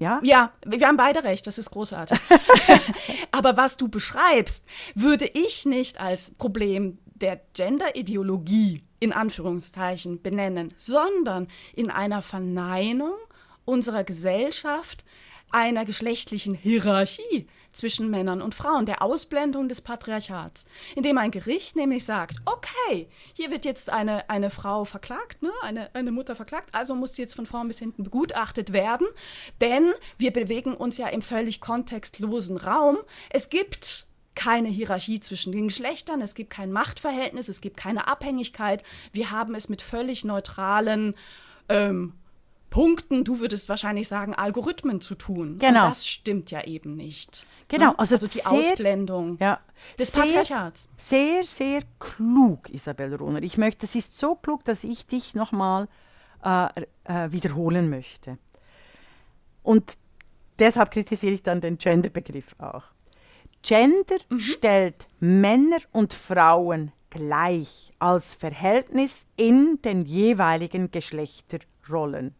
Ja? Ja, wir haben beide recht, das ist großartig. [laughs] [laughs] Aber was du beschreibst, würde ich nicht als Problem der Gender-Ideologie in Anführungszeichen benennen, sondern in einer Verneinung unserer Gesellschaft einer geschlechtlichen Hierarchie zwischen Männern und Frauen, der Ausblendung des Patriarchats, indem ein Gericht nämlich sagt, okay, hier wird jetzt eine, eine Frau verklagt, ne? eine, eine Mutter verklagt, also muss sie jetzt von vorn bis hinten begutachtet werden, denn wir bewegen uns ja im völlig kontextlosen Raum. Es gibt keine Hierarchie zwischen den Geschlechtern, es gibt kein Machtverhältnis, es gibt keine Abhängigkeit. Wir haben es mit völlig neutralen ähm, Punkten, du würdest wahrscheinlich sagen, Algorithmen zu tun. Genau. Und das stimmt ja eben nicht. Genau, ne? also, also die sehr, Ausblendung ja, des sehr, Patriarchats. Sehr, sehr klug, Isabel Rohner. Ich möchte, es ist so klug, dass ich dich nochmal äh, äh, wiederholen möchte. Und deshalb kritisiere ich dann den Gender-Begriff auch. Gender mhm. stellt Männer und Frauen gleich als Verhältnis in den jeweiligen Geschlechterrollen.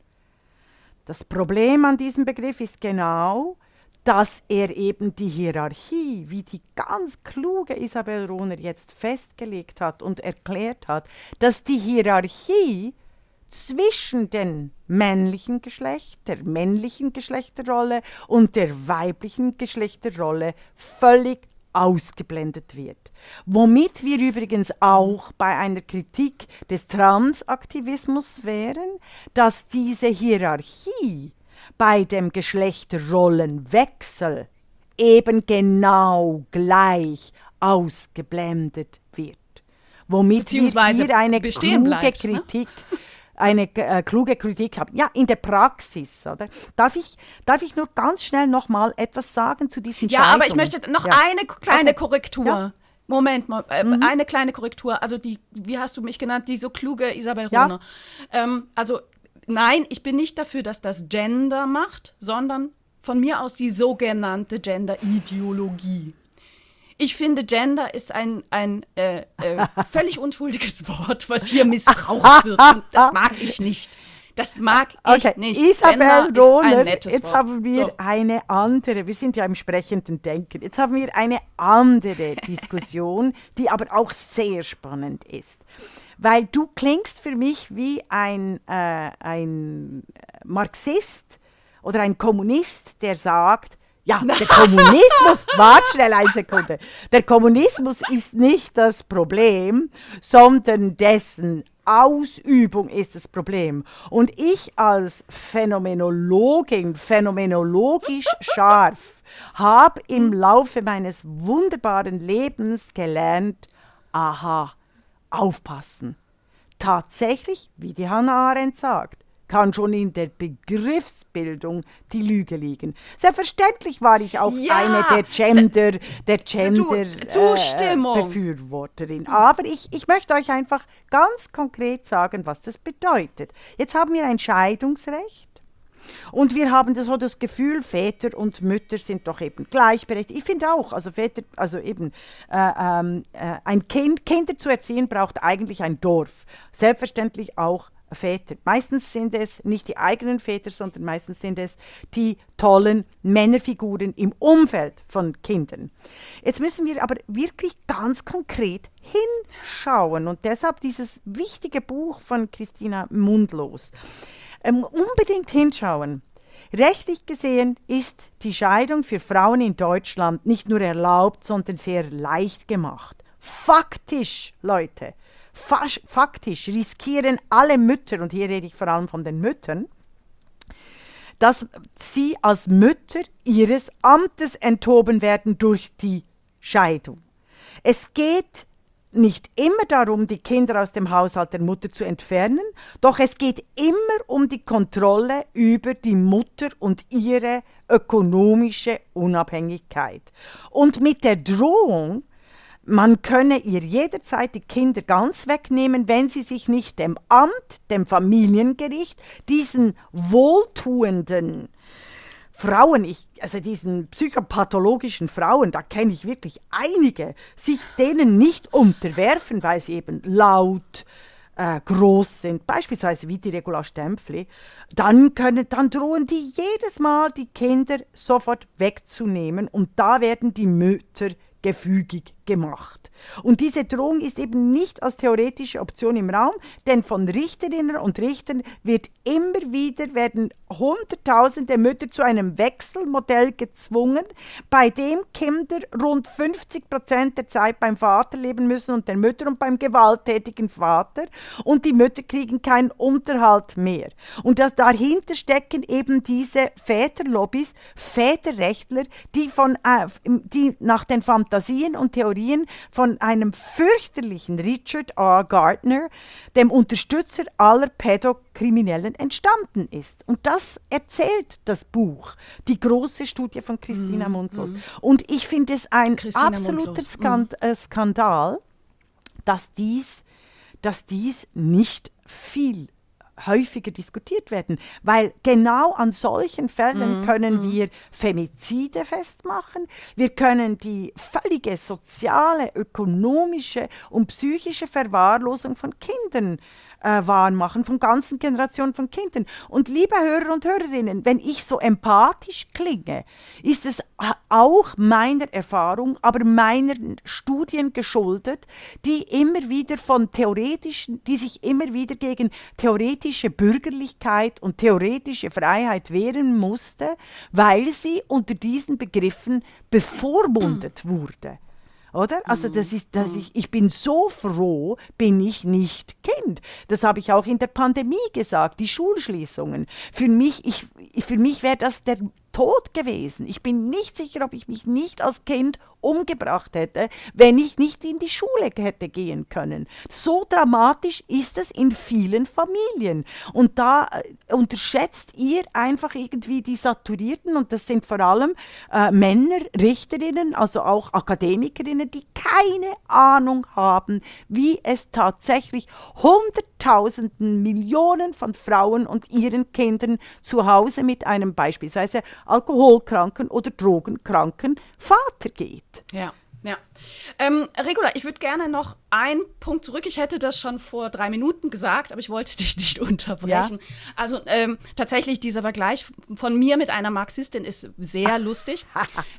Das Problem an diesem Begriff ist genau, dass er eben die Hierarchie, wie die ganz kluge Isabel Rohner jetzt festgelegt hat und erklärt hat, dass die Hierarchie zwischen den männlichen Geschlecht, der männlichen Geschlechterrolle und der weiblichen Geschlechterrolle völlig ausgeblendet wird. Womit wir übrigens auch bei einer Kritik des Transaktivismus wären, dass diese Hierarchie bei dem Geschlechterrollenwechsel eben genau gleich ausgeblendet wird. Womit wir hier eine kluge bleibt, ne? Kritik ne? Eine äh, kluge Kritik haben. Ja, in der Praxis, oder? Darf ich, darf ich nur ganz schnell noch mal etwas sagen zu diesen Ja, aber ich möchte noch ja. eine kleine okay. Korrektur. Ja. Moment, äh, mhm. eine kleine Korrektur. Also die, wie hast du mich genannt, die so kluge Isabel Rohner. Ja. Ähm, also nein, ich bin nicht dafür, dass das Gender macht, sondern von mir aus die sogenannte Gender-Ideologie. Ich finde, Gender ist ein, ein äh, äh, völlig unschuldiges [laughs] Wort, was hier missbraucht wird. Und das mag ich nicht. Das mag ich okay. nicht. Isabel Rohner, jetzt Wort. haben wir so. eine andere, wir sind ja im sprechenden Denken, jetzt haben wir eine andere [laughs] Diskussion, die aber auch sehr spannend ist. Weil du klingst für mich wie ein, äh, ein Marxist oder ein Kommunist, der sagt, ja, [laughs] der Kommunismus, warte schnell eine Sekunde. Der Kommunismus ist nicht das Problem, sondern dessen Ausübung ist das Problem. Und ich als Phänomenologin, phänomenologisch [laughs] scharf, habe im Laufe meines wunderbaren Lebens gelernt, aha, aufpassen. Tatsächlich, wie die Hannah Arendt sagt, kann schon in der Begriffsbildung die Lüge liegen. Selbstverständlich war ich auch ja, eine der Gender, der Gender äh, Befürworterin. Aber ich, ich möchte euch einfach ganz konkret sagen, was das bedeutet. Jetzt haben wir ein Scheidungsrecht. Und wir haben so das Gefühl, Väter und Mütter sind doch eben gleichberechtigt. Ich finde auch, also Väter, also eben äh, ähm, äh, ein Kind, Kinder zu erziehen braucht eigentlich ein Dorf. Selbstverständlich auch Väter. Meistens sind es nicht die eigenen Väter, sondern meistens sind es die tollen Männerfiguren im Umfeld von Kindern. Jetzt müssen wir aber wirklich ganz konkret hinschauen und deshalb dieses wichtige Buch von Christina Mundlos. Ähm, unbedingt hinschauen. Rechtlich gesehen ist die Scheidung für Frauen in Deutschland nicht nur erlaubt, sondern sehr leicht gemacht. Faktisch, Leute, faktisch riskieren alle Mütter, und hier rede ich vor allem von den Müttern, dass sie als Mütter ihres Amtes enthoben werden durch die Scheidung. Es geht nicht immer darum, die Kinder aus dem Haushalt der Mutter zu entfernen, doch es geht immer um die Kontrolle über die Mutter und ihre ökonomische Unabhängigkeit. Und mit der Drohung, man könne ihr jederzeit die Kinder ganz wegnehmen, wenn sie sich nicht dem Amt, dem Familiengericht, diesen wohltuenden Frauen, ich, also diesen psychopathologischen Frauen, da kenne ich wirklich einige, sich denen nicht unterwerfen, weil sie eben laut, äh, groß sind, beispielsweise wie die Regula Stempfli, dann, können, dann drohen die jedes Mal die Kinder sofort wegzunehmen und da werden die Mütter gefügig gemacht. Und diese Drohung ist eben nicht als theoretische Option im Raum, denn von Richterinnen und Richtern wird immer wieder, werden Hunderttausende Mütter zu einem Wechselmodell gezwungen, bei dem Kinder rund 50 Prozent der Zeit beim Vater leben müssen und der Mütter und beim gewalttätigen Vater und die Mütter kriegen keinen Unterhalt mehr. Und dahinter stecken eben diese Väterlobbys, Väterrechtler, die, von, äh, die nach den Fantasien und Theorien Theorien von einem fürchterlichen Richard R. Gardner, dem Unterstützer aller Pädokriminellen, entstanden ist. Und das erzählt das Buch, die große Studie von Christina mm, Mundlos. Mm. Und ich finde es ein Christina absoluter Skand mm. Skandal, dass dies, dass dies nicht viel häufiger diskutiert werden, weil genau an solchen Fällen mm, können mm. wir Femizide festmachen, wir können die völlige soziale, ökonomische und psychische Verwahrlosung von Kindern äh, wahrmachen, von ganzen Generationen von Kindern. Und liebe Hörer und Hörerinnen, wenn ich so empathisch klinge, ist es auch meiner Erfahrung, aber meiner Studien geschuldet, die immer wieder von theoretischen, die sich immer wieder gegen theoretische Bürgerlichkeit und theoretische Freiheit wehren musste, weil sie unter diesen Begriffen bevormundet wurde. Oder? Also das ist, dass ich, ich bin so froh, bin ich nicht Kind. Das habe ich auch in der Pandemie gesagt, die Schulschließungen. Für mich, ich, für mich wäre das der Tod gewesen. Ich bin nicht sicher, ob ich mich nicht als Kind umgebracht hätte, wenn ich nicht in die Schule hätte gehen können. So dramatisch ist es in vielen Familien. Und da äh, unterschätzt ihr einfach irgendwie die Saturierten, und das sind vor allem äh, Männer, Richterinnen, also auch Akademikerinnen, die keine Ahnung haben, wie es tatsächlich Hunderttausenden, Millionen von Frauen und ihren Kindern zu Hause mit einem beispielsweise alkoholkranken oder drogenkranken Vater geht. Ja. Ja. Ähm, Regula, ich würde gerne noch einen Punkt zurück. Ich hätte das schon vor drei Minuten gesagt, aber ich wollte [laughs] dich nicht unterbrechen. Ja. Also ähm, tatsächlich, dieser Vergleich von mir mit einer Marxistin ist sehr [laughs] lustig.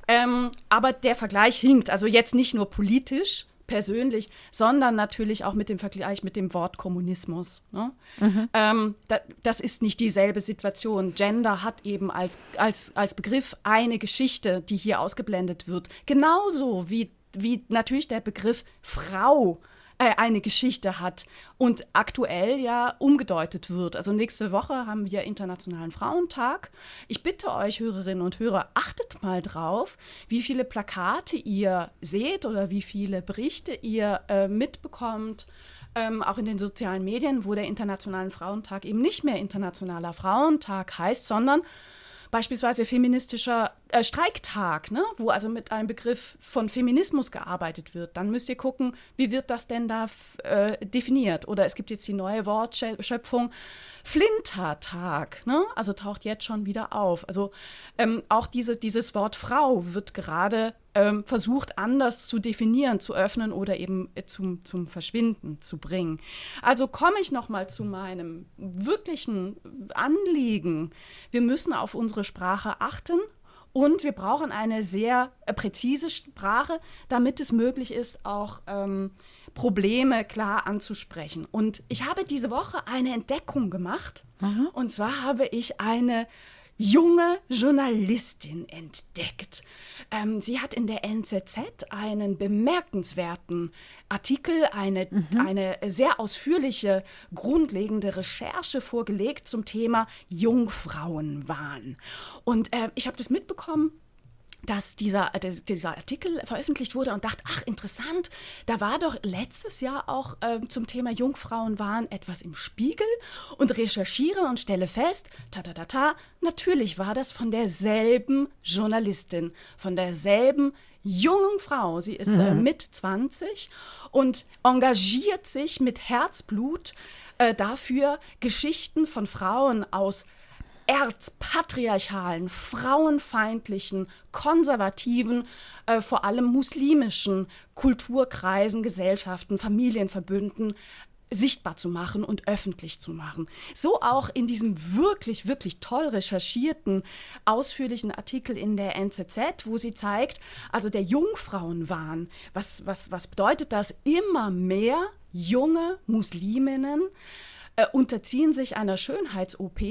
ähm, aber der Vergleich hinkt. Also jetzt nicht nur politisch, persönlich, sondern natürlich auch mit dem Vergleich mit dem Wort Kommunismus. Ne? Mhm. Ähm, da, das ist nicht dieselbe Situation. Gender hat eben als, als, als Begriff eine Geschichte, die hier ausgeblendet wird. Genauso wie, wie natürlich der Begriff Frau äh, eine Geschichte hat und aktuell ja umgedeutet wird. Also nächste Woche haben wir Internationalen Frauentag. Ich bitte euch, Hörerinnen und Hörer, achtet mal drauf, wie viele Plakate ihr seht oder wie viele Berichte ihr äh, mitbekommt. Ähm, auch in den sozialen Medien, wo der Internationalen Frauentag eben nicht mehr Internationaler Frauentag heißt, sondern beispielsweise feministischer äh, Streiktag, ne? wo also mit einem Begriff von Feminismus gearbeitet wird, dann müsst ihr gucken, wie wird das denn da äh, definiert? Oder es gibt jetzt die neue Wortschöpfung Flintertag, ne? also taucht jetzt schon wieder auf. Also ähm, auch diese, dieses Wort Frau wird gerade ähm, versucht anders zu definieren, zu öffnen oder eben äh, zum, zum Verschwinden zu bringen. Also komme ich nochmal zu meinem wirklichen Anliegen. Wir müssen auf unsere Sprache achten und wir brauchen eine sehr äh, präzise Sprache, damit es möglich ist, auch ähm, Probleme klar anzusprechen. Und ich habe diese Woche eine Entdeckung gemacht. Mhm. Und zwar habe ich eine junge Journalistin entdeckt. Ähm, sie hat in der NZZ einen bemerkenswerten Artikel, eine, mhm. eine sehr ausführliche, grundlegende Recherche vorgelegt zum Thema Jungfrauenwahn. Und äh, ich habe das mitbekommen dass dieser, äh, dieser Artikel veröffentlicht wurde und dachte, ach interessant, da war doch letztes Jahr auch äh, zum Thema Jungfrauenwahn etwas im Spiegel und recherchiere und stelle fest, ta ta ta ta, natürlich war das von derselben Journalistin, von derselben jungen Frau. Sie ist äh, mhm. äh, mit 20 und engagiert sich mit Herzblut äh, dafür, Geschichten von Frauen aus erzpatriarchalen, frauenfeindlichen, konservativen, äh, vor allem muslimischen Kulturkreisen, Gesellschaften, Familienverbünden sichtbar zu machen und öffentlich zu machen. So auch in diesem wirklich, wirklich toll recherchierten, ausführlichen Artikel in der NZZ, wo sie zeigt, also der Jungfrauenwahn, was, was, was bedeutet das? Immer mehr junge Musliminnen äh, unterziehen sich einer Schönheits-OP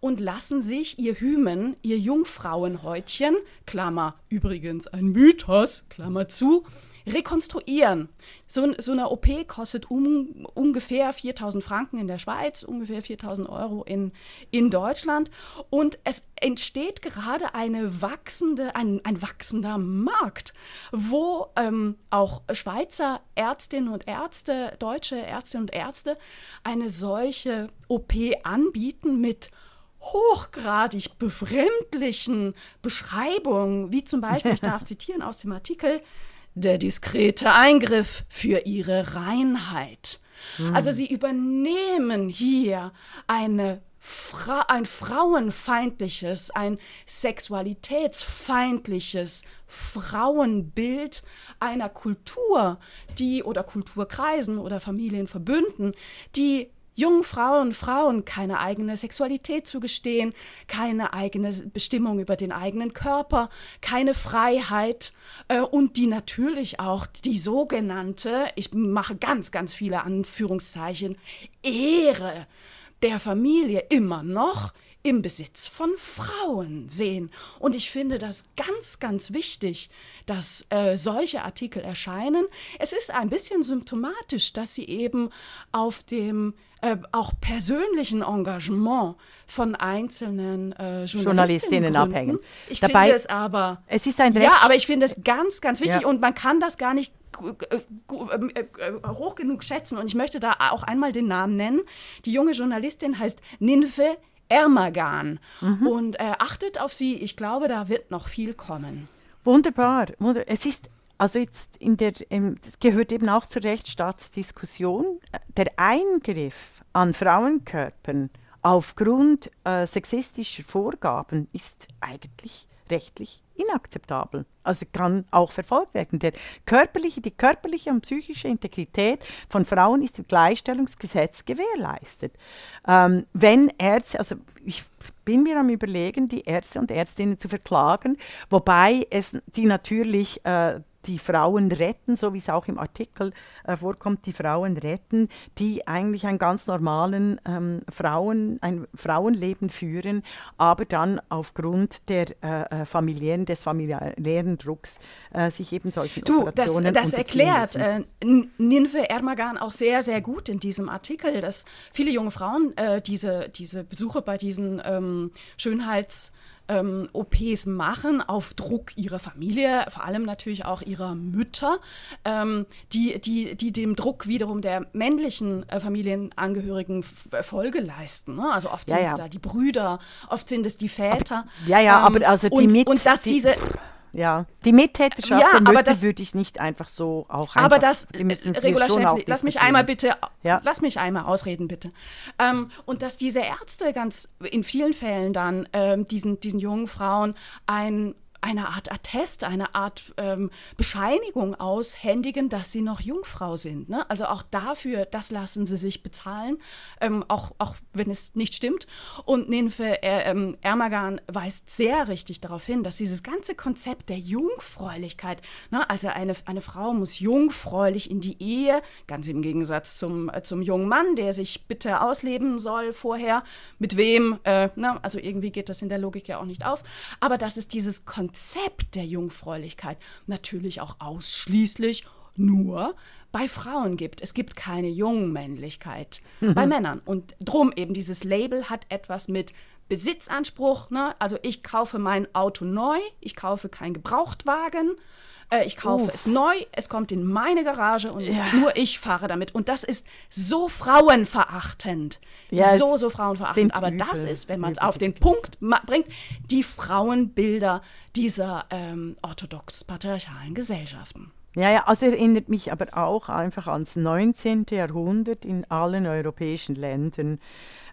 und lassen sich ihr Hymen, ihr Jungfrauenhäutchen, Klammer übrigens ein Mythos, Klammer zu, rekonstruieren. So, so eine OP kostet um, ungefähr 4000 Franken in der Schweiz, ungefähr 4000 Euro in, in Deutschland. Und es entsteht gerade eine wachsende, ein, ein wachsender Markt, wo ähm, auch Schweizer Ärztinnen und Ärzte, deutsche Ärztinnen und Ärzte eine solche OP anbieten mit hochgradig befremdlichen Beschreibungen, wie zum Beispiel, ich darf [laughs] zitieren aus dem Artikel, der diskrete Eingriff für ihre Reinheit. Mhm. Also sie übernehmen hier eine Fra ein frauenfeindliches, ein sexualitätsfeindliches Frauenbild einer Kultur, die oder Kulturkreisen oder Familienverbünden, die jungen Frauen, Frauen keine eigene Sexualität zugestehen, keine eigene Bestimmung über den eigenen Körper, keine Freiheit äh, und die natürlich auch die sogenannte, ich mache ganz, ganz viele Anführungszeichen, Ehre der Familie immer noch im Besitz von Frauen sehen. Und ich finde das ganz, ganz wichtig, dass äh, solche Artikel erscheinen. Es ist ein bisschen symptomatisch, dass sie eben auf dem äh, auch persönlichen Engagement von einzelnen äh, Journalistinnen, Journalistinnen abhängen. Ich Dabei, finde es aber. Es ist ein Recht, Ja, aber ich finde es ganz, ganz wichtig ja. und man kann das gar nicht äh, äh, hoch genug schätzen. Und ich möchte da auch einmal den Namen nennen. Die junge Journalistin heißt Ninfe Ermagan. Mhm. Und äh, achtet auf sie. Ich glaube, da wird noch viel kommen. Wunderbar. Es ist also jetzt in der, ähm, das gehört eben auch zur Rechtsstaatsdiskussion. Der Eingriff an Frauenkörpern aufgrund äh, sexistischer Vorgaben ist eigentlich rechtlich inakzeptabel. Also kann auch verfolgt werden. Der körperliche, die körperliche und psychische Integrität von Frauen ist im Gleichstellungsgesetz gewährleistet. Ähm, wenn Ärzte, also ich bin mir am überlegen, die Ärzte und Ärztinnen zu verklagen, wobei es die natürlich äh, die Frauen retten, so wie es auch im Artikel äh, vorkommt, die Frauen retten, die eigentlich einen ganz normalen ähm, Frauen, ein Frauenleben führen, aber dann aufgrund der äh, äh familiären, des familiären Drucks äh, sich eben solchen du, Operationen das, das erklärt äh, Ninfe Ermagan auch sehr, sehr gut in diesem Artikel, dass viele junge Frauen äh, diese, diese Besuche bei diesen ähm, Schönheits- ähm, OPs machen auf Druck ihrer Familie, vor allem natürlich auch ihrer Mütter, ähm, die, die, die dem Druck wiederum der männlichen äh, Familienangehörigen äh, Folge leisten. Ne? Also oft ja, sind es ja. da die Brüder, oft sind es die Väter. Aber, ja, ja, ähm, aber also die und, mit, und dass die, diese ja, die Mittäterschaft ja, der würde ich nicht einfach so auch einfach, Aber das, Regula Schäffli, lass mich einmal bitte, ja. lass mich einmal ausreden, bitte. Ähm, und dass diese Ärzte ganz in vielen Fällen dann ähm, diesen, diesen jungen Frauen ein eine Art Attest, eine Art ähm, Bescheinigung aushändigen, dass sie noch Jungfrau sind. Ne? Also auch dafür, das lassen sie sich bezahlen, ähm, auch, auch wenn es nicht stimmt. Und Ninfe äh, ähm, Ermagan weist sehr richtig darauf hin, dass dieses ganze Konzept der Jungfräulichkeit, ne? also eine, eine Frau muss jungfräulich in die Ehe, ganz im Gegensatz zum, äh, zum jungen Mann, der sich bitte ausleben soll vorher, mit wem, äh, ne? also irgendwie geht das in der Logik ja auch nicht auf, aber dass es dieses Konzept Konzept der Jungfräulichkeit natürlich auch ausschließlich nur bei Frauen gibt. Es gibt keine Jungmännlichkeit mhm. bei Männern. Und drum eben dieses Label hat etwas mit Besitzanspruch. Ne? Also ich kaufe mein Auto neu, ich kaufe keinen Gebrauchtwagen. Äh, ich kaufe Uff. es neu, es kommt in meine Garage und ja. nur ich fahre damit. Und das ist so frauenverachtend. Ja, so, so frauenverachtend. Aber übel. das ist, wenn man es auf den Punkt bringt, die Frauenbilder dieser ähm, orthodox-patriarchalen Gesellschaften. Ja, ja, also erinnert mich aber auch einfach ans 19. Jahrhundert in allen europäischen Ländern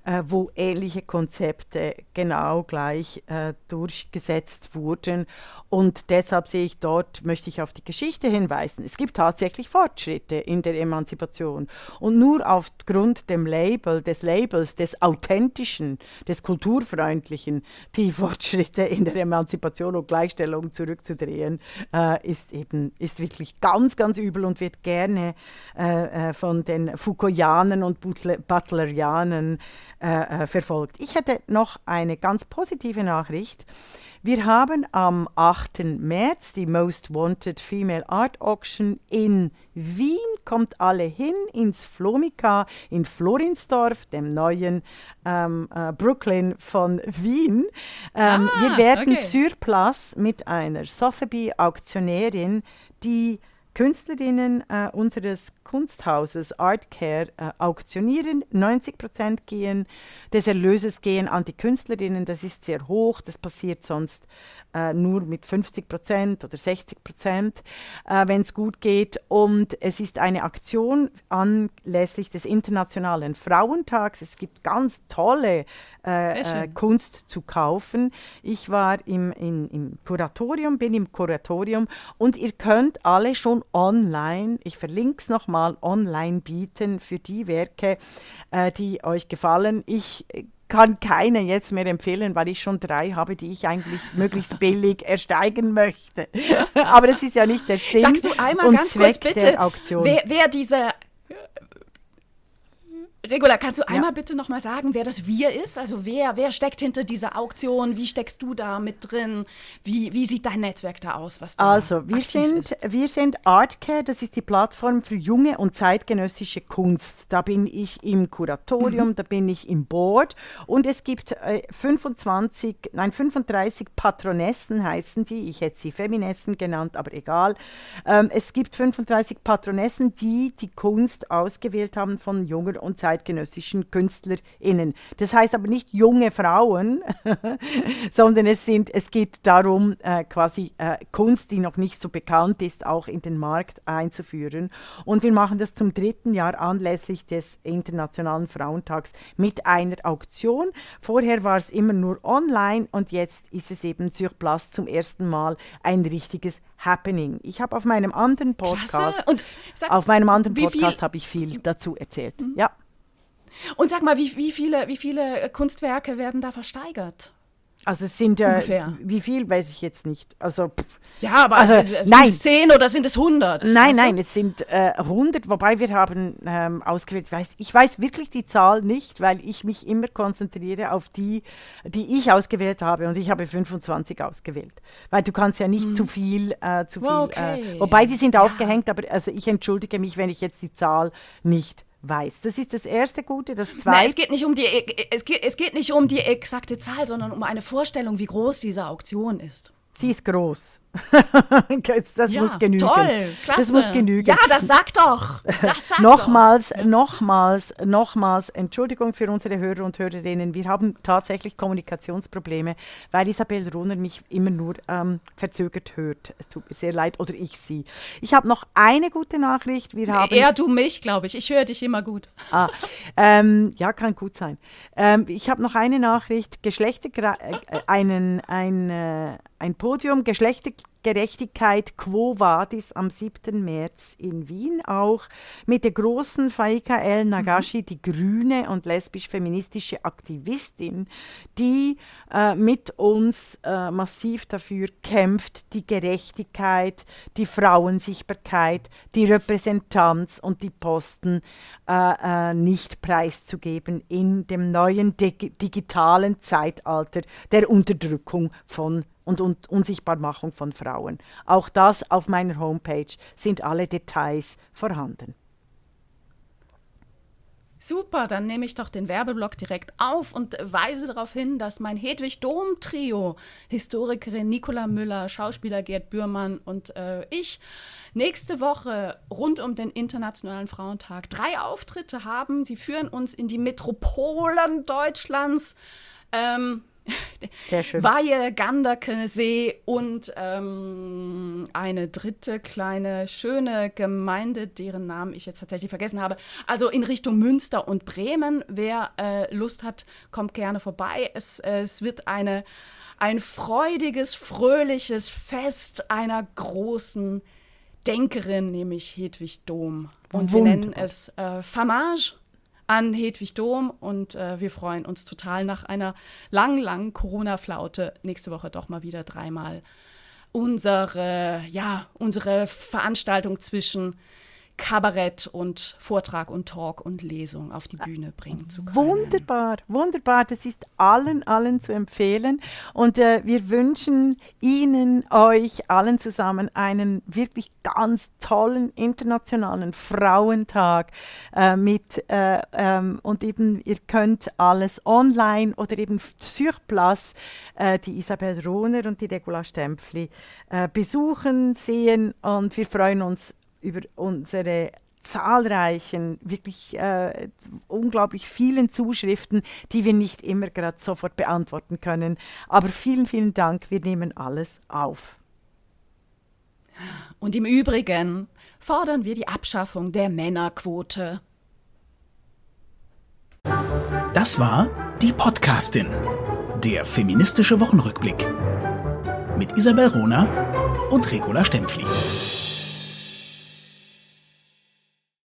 äh, wo ähnliche Konzepte genau gleich äh, durchgesetzt wurden. Und deshalb sehe ich dort, möchte ich auf die Geschichte hinweisen. Es gibt tatsächlich Fortschritte in der Emanzipation. Und nur aufgrund dem Label, des Labels, des Authentischen, des Kulturfreundlichen, die Fortschritte in der Emanzipation und Gleichstellung zurückzudrehen, äh, ist eben ist wirklich ganz, ganz übel und wird gerne äh, äh von den Foucaultianern und Butlerianern äh, äh, verfolgt. Ich hätte noch eine ganz positive Nachricht. Wir haben am 8. März die Most Wanted Female Art Auction in Wien. Kommt alle hin ins Flomika in Florinsdorf, dem neuen ähm, äh, Brooklyn von Wien. Ähm, ah, wir werden okay. sur place mit einer Sotheby-Auktionärin, die Künstlerinnen äh, unseres Kunsthauses Artcare äh, auktionieren. 90 Prozent gehen des Erlöses gehen an die Künstlerinnen. Das ist sehr hoch. Das passiert sonst äh, nur mit 50 Prozent oder 60 Prozent, äh, wenn es gut geht. Und es ist eine Aktion anlässlich des Internationalen Frauentags. Es gibt ganz tolle äh, äh, Kunst zu kaufen. Ich war im, in, im Kuratorium, bin im Kuratorium und ihr könnt alle schon online, ich verlinke es nochmal, online bieten für die Werke, äh, die euch gefallen. Ich kann keine jetzt mehr empfehlen, weil ich schon drei habe, die ich eigentlich [laughs] möglichst billig ersteigen möchte. [laughs] Aber das ist ja nicht der Sinn Sagst du einmal und ganz Zweck kurz bitte, der Auktion. Wer, wer diese Regula, kannst du einmal ja. bitte nochmal sagen, wer das Wir ist? Also wer, wer steckt hinter dieser Auktion? Wie steckst du da mit drin? Wie, wie sieht dein Netzwerk da aus? Was da also wir sind, ist? wir sind Artcare, das ist die Plattform für junge und zeitgenössische Kunst. Da bin ich im Kuratorium, mhm. da bin ich im Board und es gibt äh, 25, nein 35 Patronessen heißen die. Ich hätte sie Feminessen genannt, aber egal. Ähm, es gibt 35 Patronessen, die die Kunst ausgewählt haben von jungen und zeitgenössischen zeitgenössischen KünstlerInnen. Das heißt aber nicht junge Frauen, [laughs] sondern es, sind, es geht darum, äh, quasi äh, Kunst, die noch nicht so bekannt ist, auch in den Markt einzuführen. Und wir machen das zum dritten Jahr anlässlich des Internationalen Frauentags mit einer Auktion. Vorher war es immer nur online und jetzt ist es eben sur place zum ersten Mal ein richtiges Happening. Ich habe auf meinem anderen Podcast, auf meinem anderen Podcast habe ich viel dazu erzählt. Mhm. Ja. Und sag mal, wie, wie, viele, wie viele Kunstwerke werden da versteigert? Also es sind äh, wie viel weiß ich jetzt nicht. Also pff. ja, aber also, sind nein. es 10 oder sind es 100? Nein, also? nein, es sind äh, 100, wobei wir haben ähm, ausgewählt, weiß, ich weiß wirklich die Zahl nicht, weil ich mich immer konzentriere auf die, die ich ausgewählt habe und ich habe 25 ausgewählt, weil du kannst ja nicht hm. zu viel, äh, zu viel, äh, okay. wobei die sind ja. aufgehängt, aber also ich entschuldige mich, wenn ich jetzt die Zahl nicht weiß. Das ist das erste Gute. Das zweite. [laughs] Nein, es geht nicht um die, es geht, es geht nicht um die exakte Zahl, sondern um eine Vorstellung, wie groß diese Auktion ist. Sie ist groß. [laughs] das ja, muss genügen. Toll, klasse. Das muss genügen. Ja, das sagt doch. Das sagt nochmals, doch. nochmals, nochmals, Entschuldigung für unsere Hörer und Hörerinnen. Wir haben tatsächlich Kommunikationsprobleme, weil Isabel Runner mich immer nur ähm, verzögert hört. Es tut mir sehr leid, oder ich sie. Ich habe noch eine gute Nachricht. Wir haben Eher du mich, glaube ich. Ich höre dich immer gut. Ah, ähm, ja, kann gut sein. Ähm, ich habe noch eine Nachricht. Geschlechter, äh, einen, ein, äh, ein Podium Geschlechtergerechtigkeit Quo Vadis am 7. März in Wien auch mit der großen Faika El Nagashi, mhm. die grüne und lesbisch-feministische Aktivistin, die äh, mit uns äh, massiv dafür kämpft, die Gerechtigkeit, die Frauensichtbarkeit, die Repräsentanz und die Posten äh, äh nicht preiszugeben in dem neuen dig digitalen Zeitalter der Unterdrückung von und, und Unsichtbarmachung von Frauen. Auch das auf meiner Homepage sind alle Details vorhanden. Super, dann nehme ich doch den Werbeblock direkt auf und weise darauf hin, dass mein Hedwig Dom Trio, Historikerin Nicola Müller, Schauspieler Gerd Bührmann und äh, ich nächste Woche rund um den Internationalen Frauentag drei Auftritte haben. Sie führen uns in die Metropolen Deutschlands. Ähm, [laughs] sehr schön. Weihe, Ganderkensee und ähm, eine dritte kleine, schöne Gemeinde, deren Namen ich jetzt tatsächlich vergessen habe. Also in Richtung Münster und Bremen. Wer äh, Lust hat, kommt gerne vorbei. Es, äh, es wird eine, ein freudiges, fröhliches Fest einer großen Denkerin, nämlich Hedwig Dom. Und Wunderbar. wir nennen es äh, Famage an Hedwig Dom und äh, wir freuen uns total nach einer langen, langen Corona-Flaute nächste Woche doch mal wieder dreimal unsere, ja, unsere Veranstaltung zwischen Kabarett und Vortrag und Talk und Lesung auf die Bühne bringen zu können. Wunderbar, wunderbar. Das ist allen, allen zu empfehlen. Und äh, wir wünschen Ihnen, euch allen zusammen einen wirklich ganz tollen internationalen Frauentag äh, mit äh, ähm, und eben ihr könnt alles online oder eben sur place äh, die Isabel Rohner und die Regula Stempfli äh, besuchen, sehen und wir freuen uns über unsere zahlreichen, wirklich äh, unglaublich vielen Zuschriften, die wir nicht immer gerade sofort beantworten können. Aber vielen, vielen Dank, wir nehmen alles auf. Und im Übrigen fordern wir die Abschaffung der Männerquote. Das war die Podcastin, der feministische Wochenrückblick mit Isabel Rona und Regula Stempfli.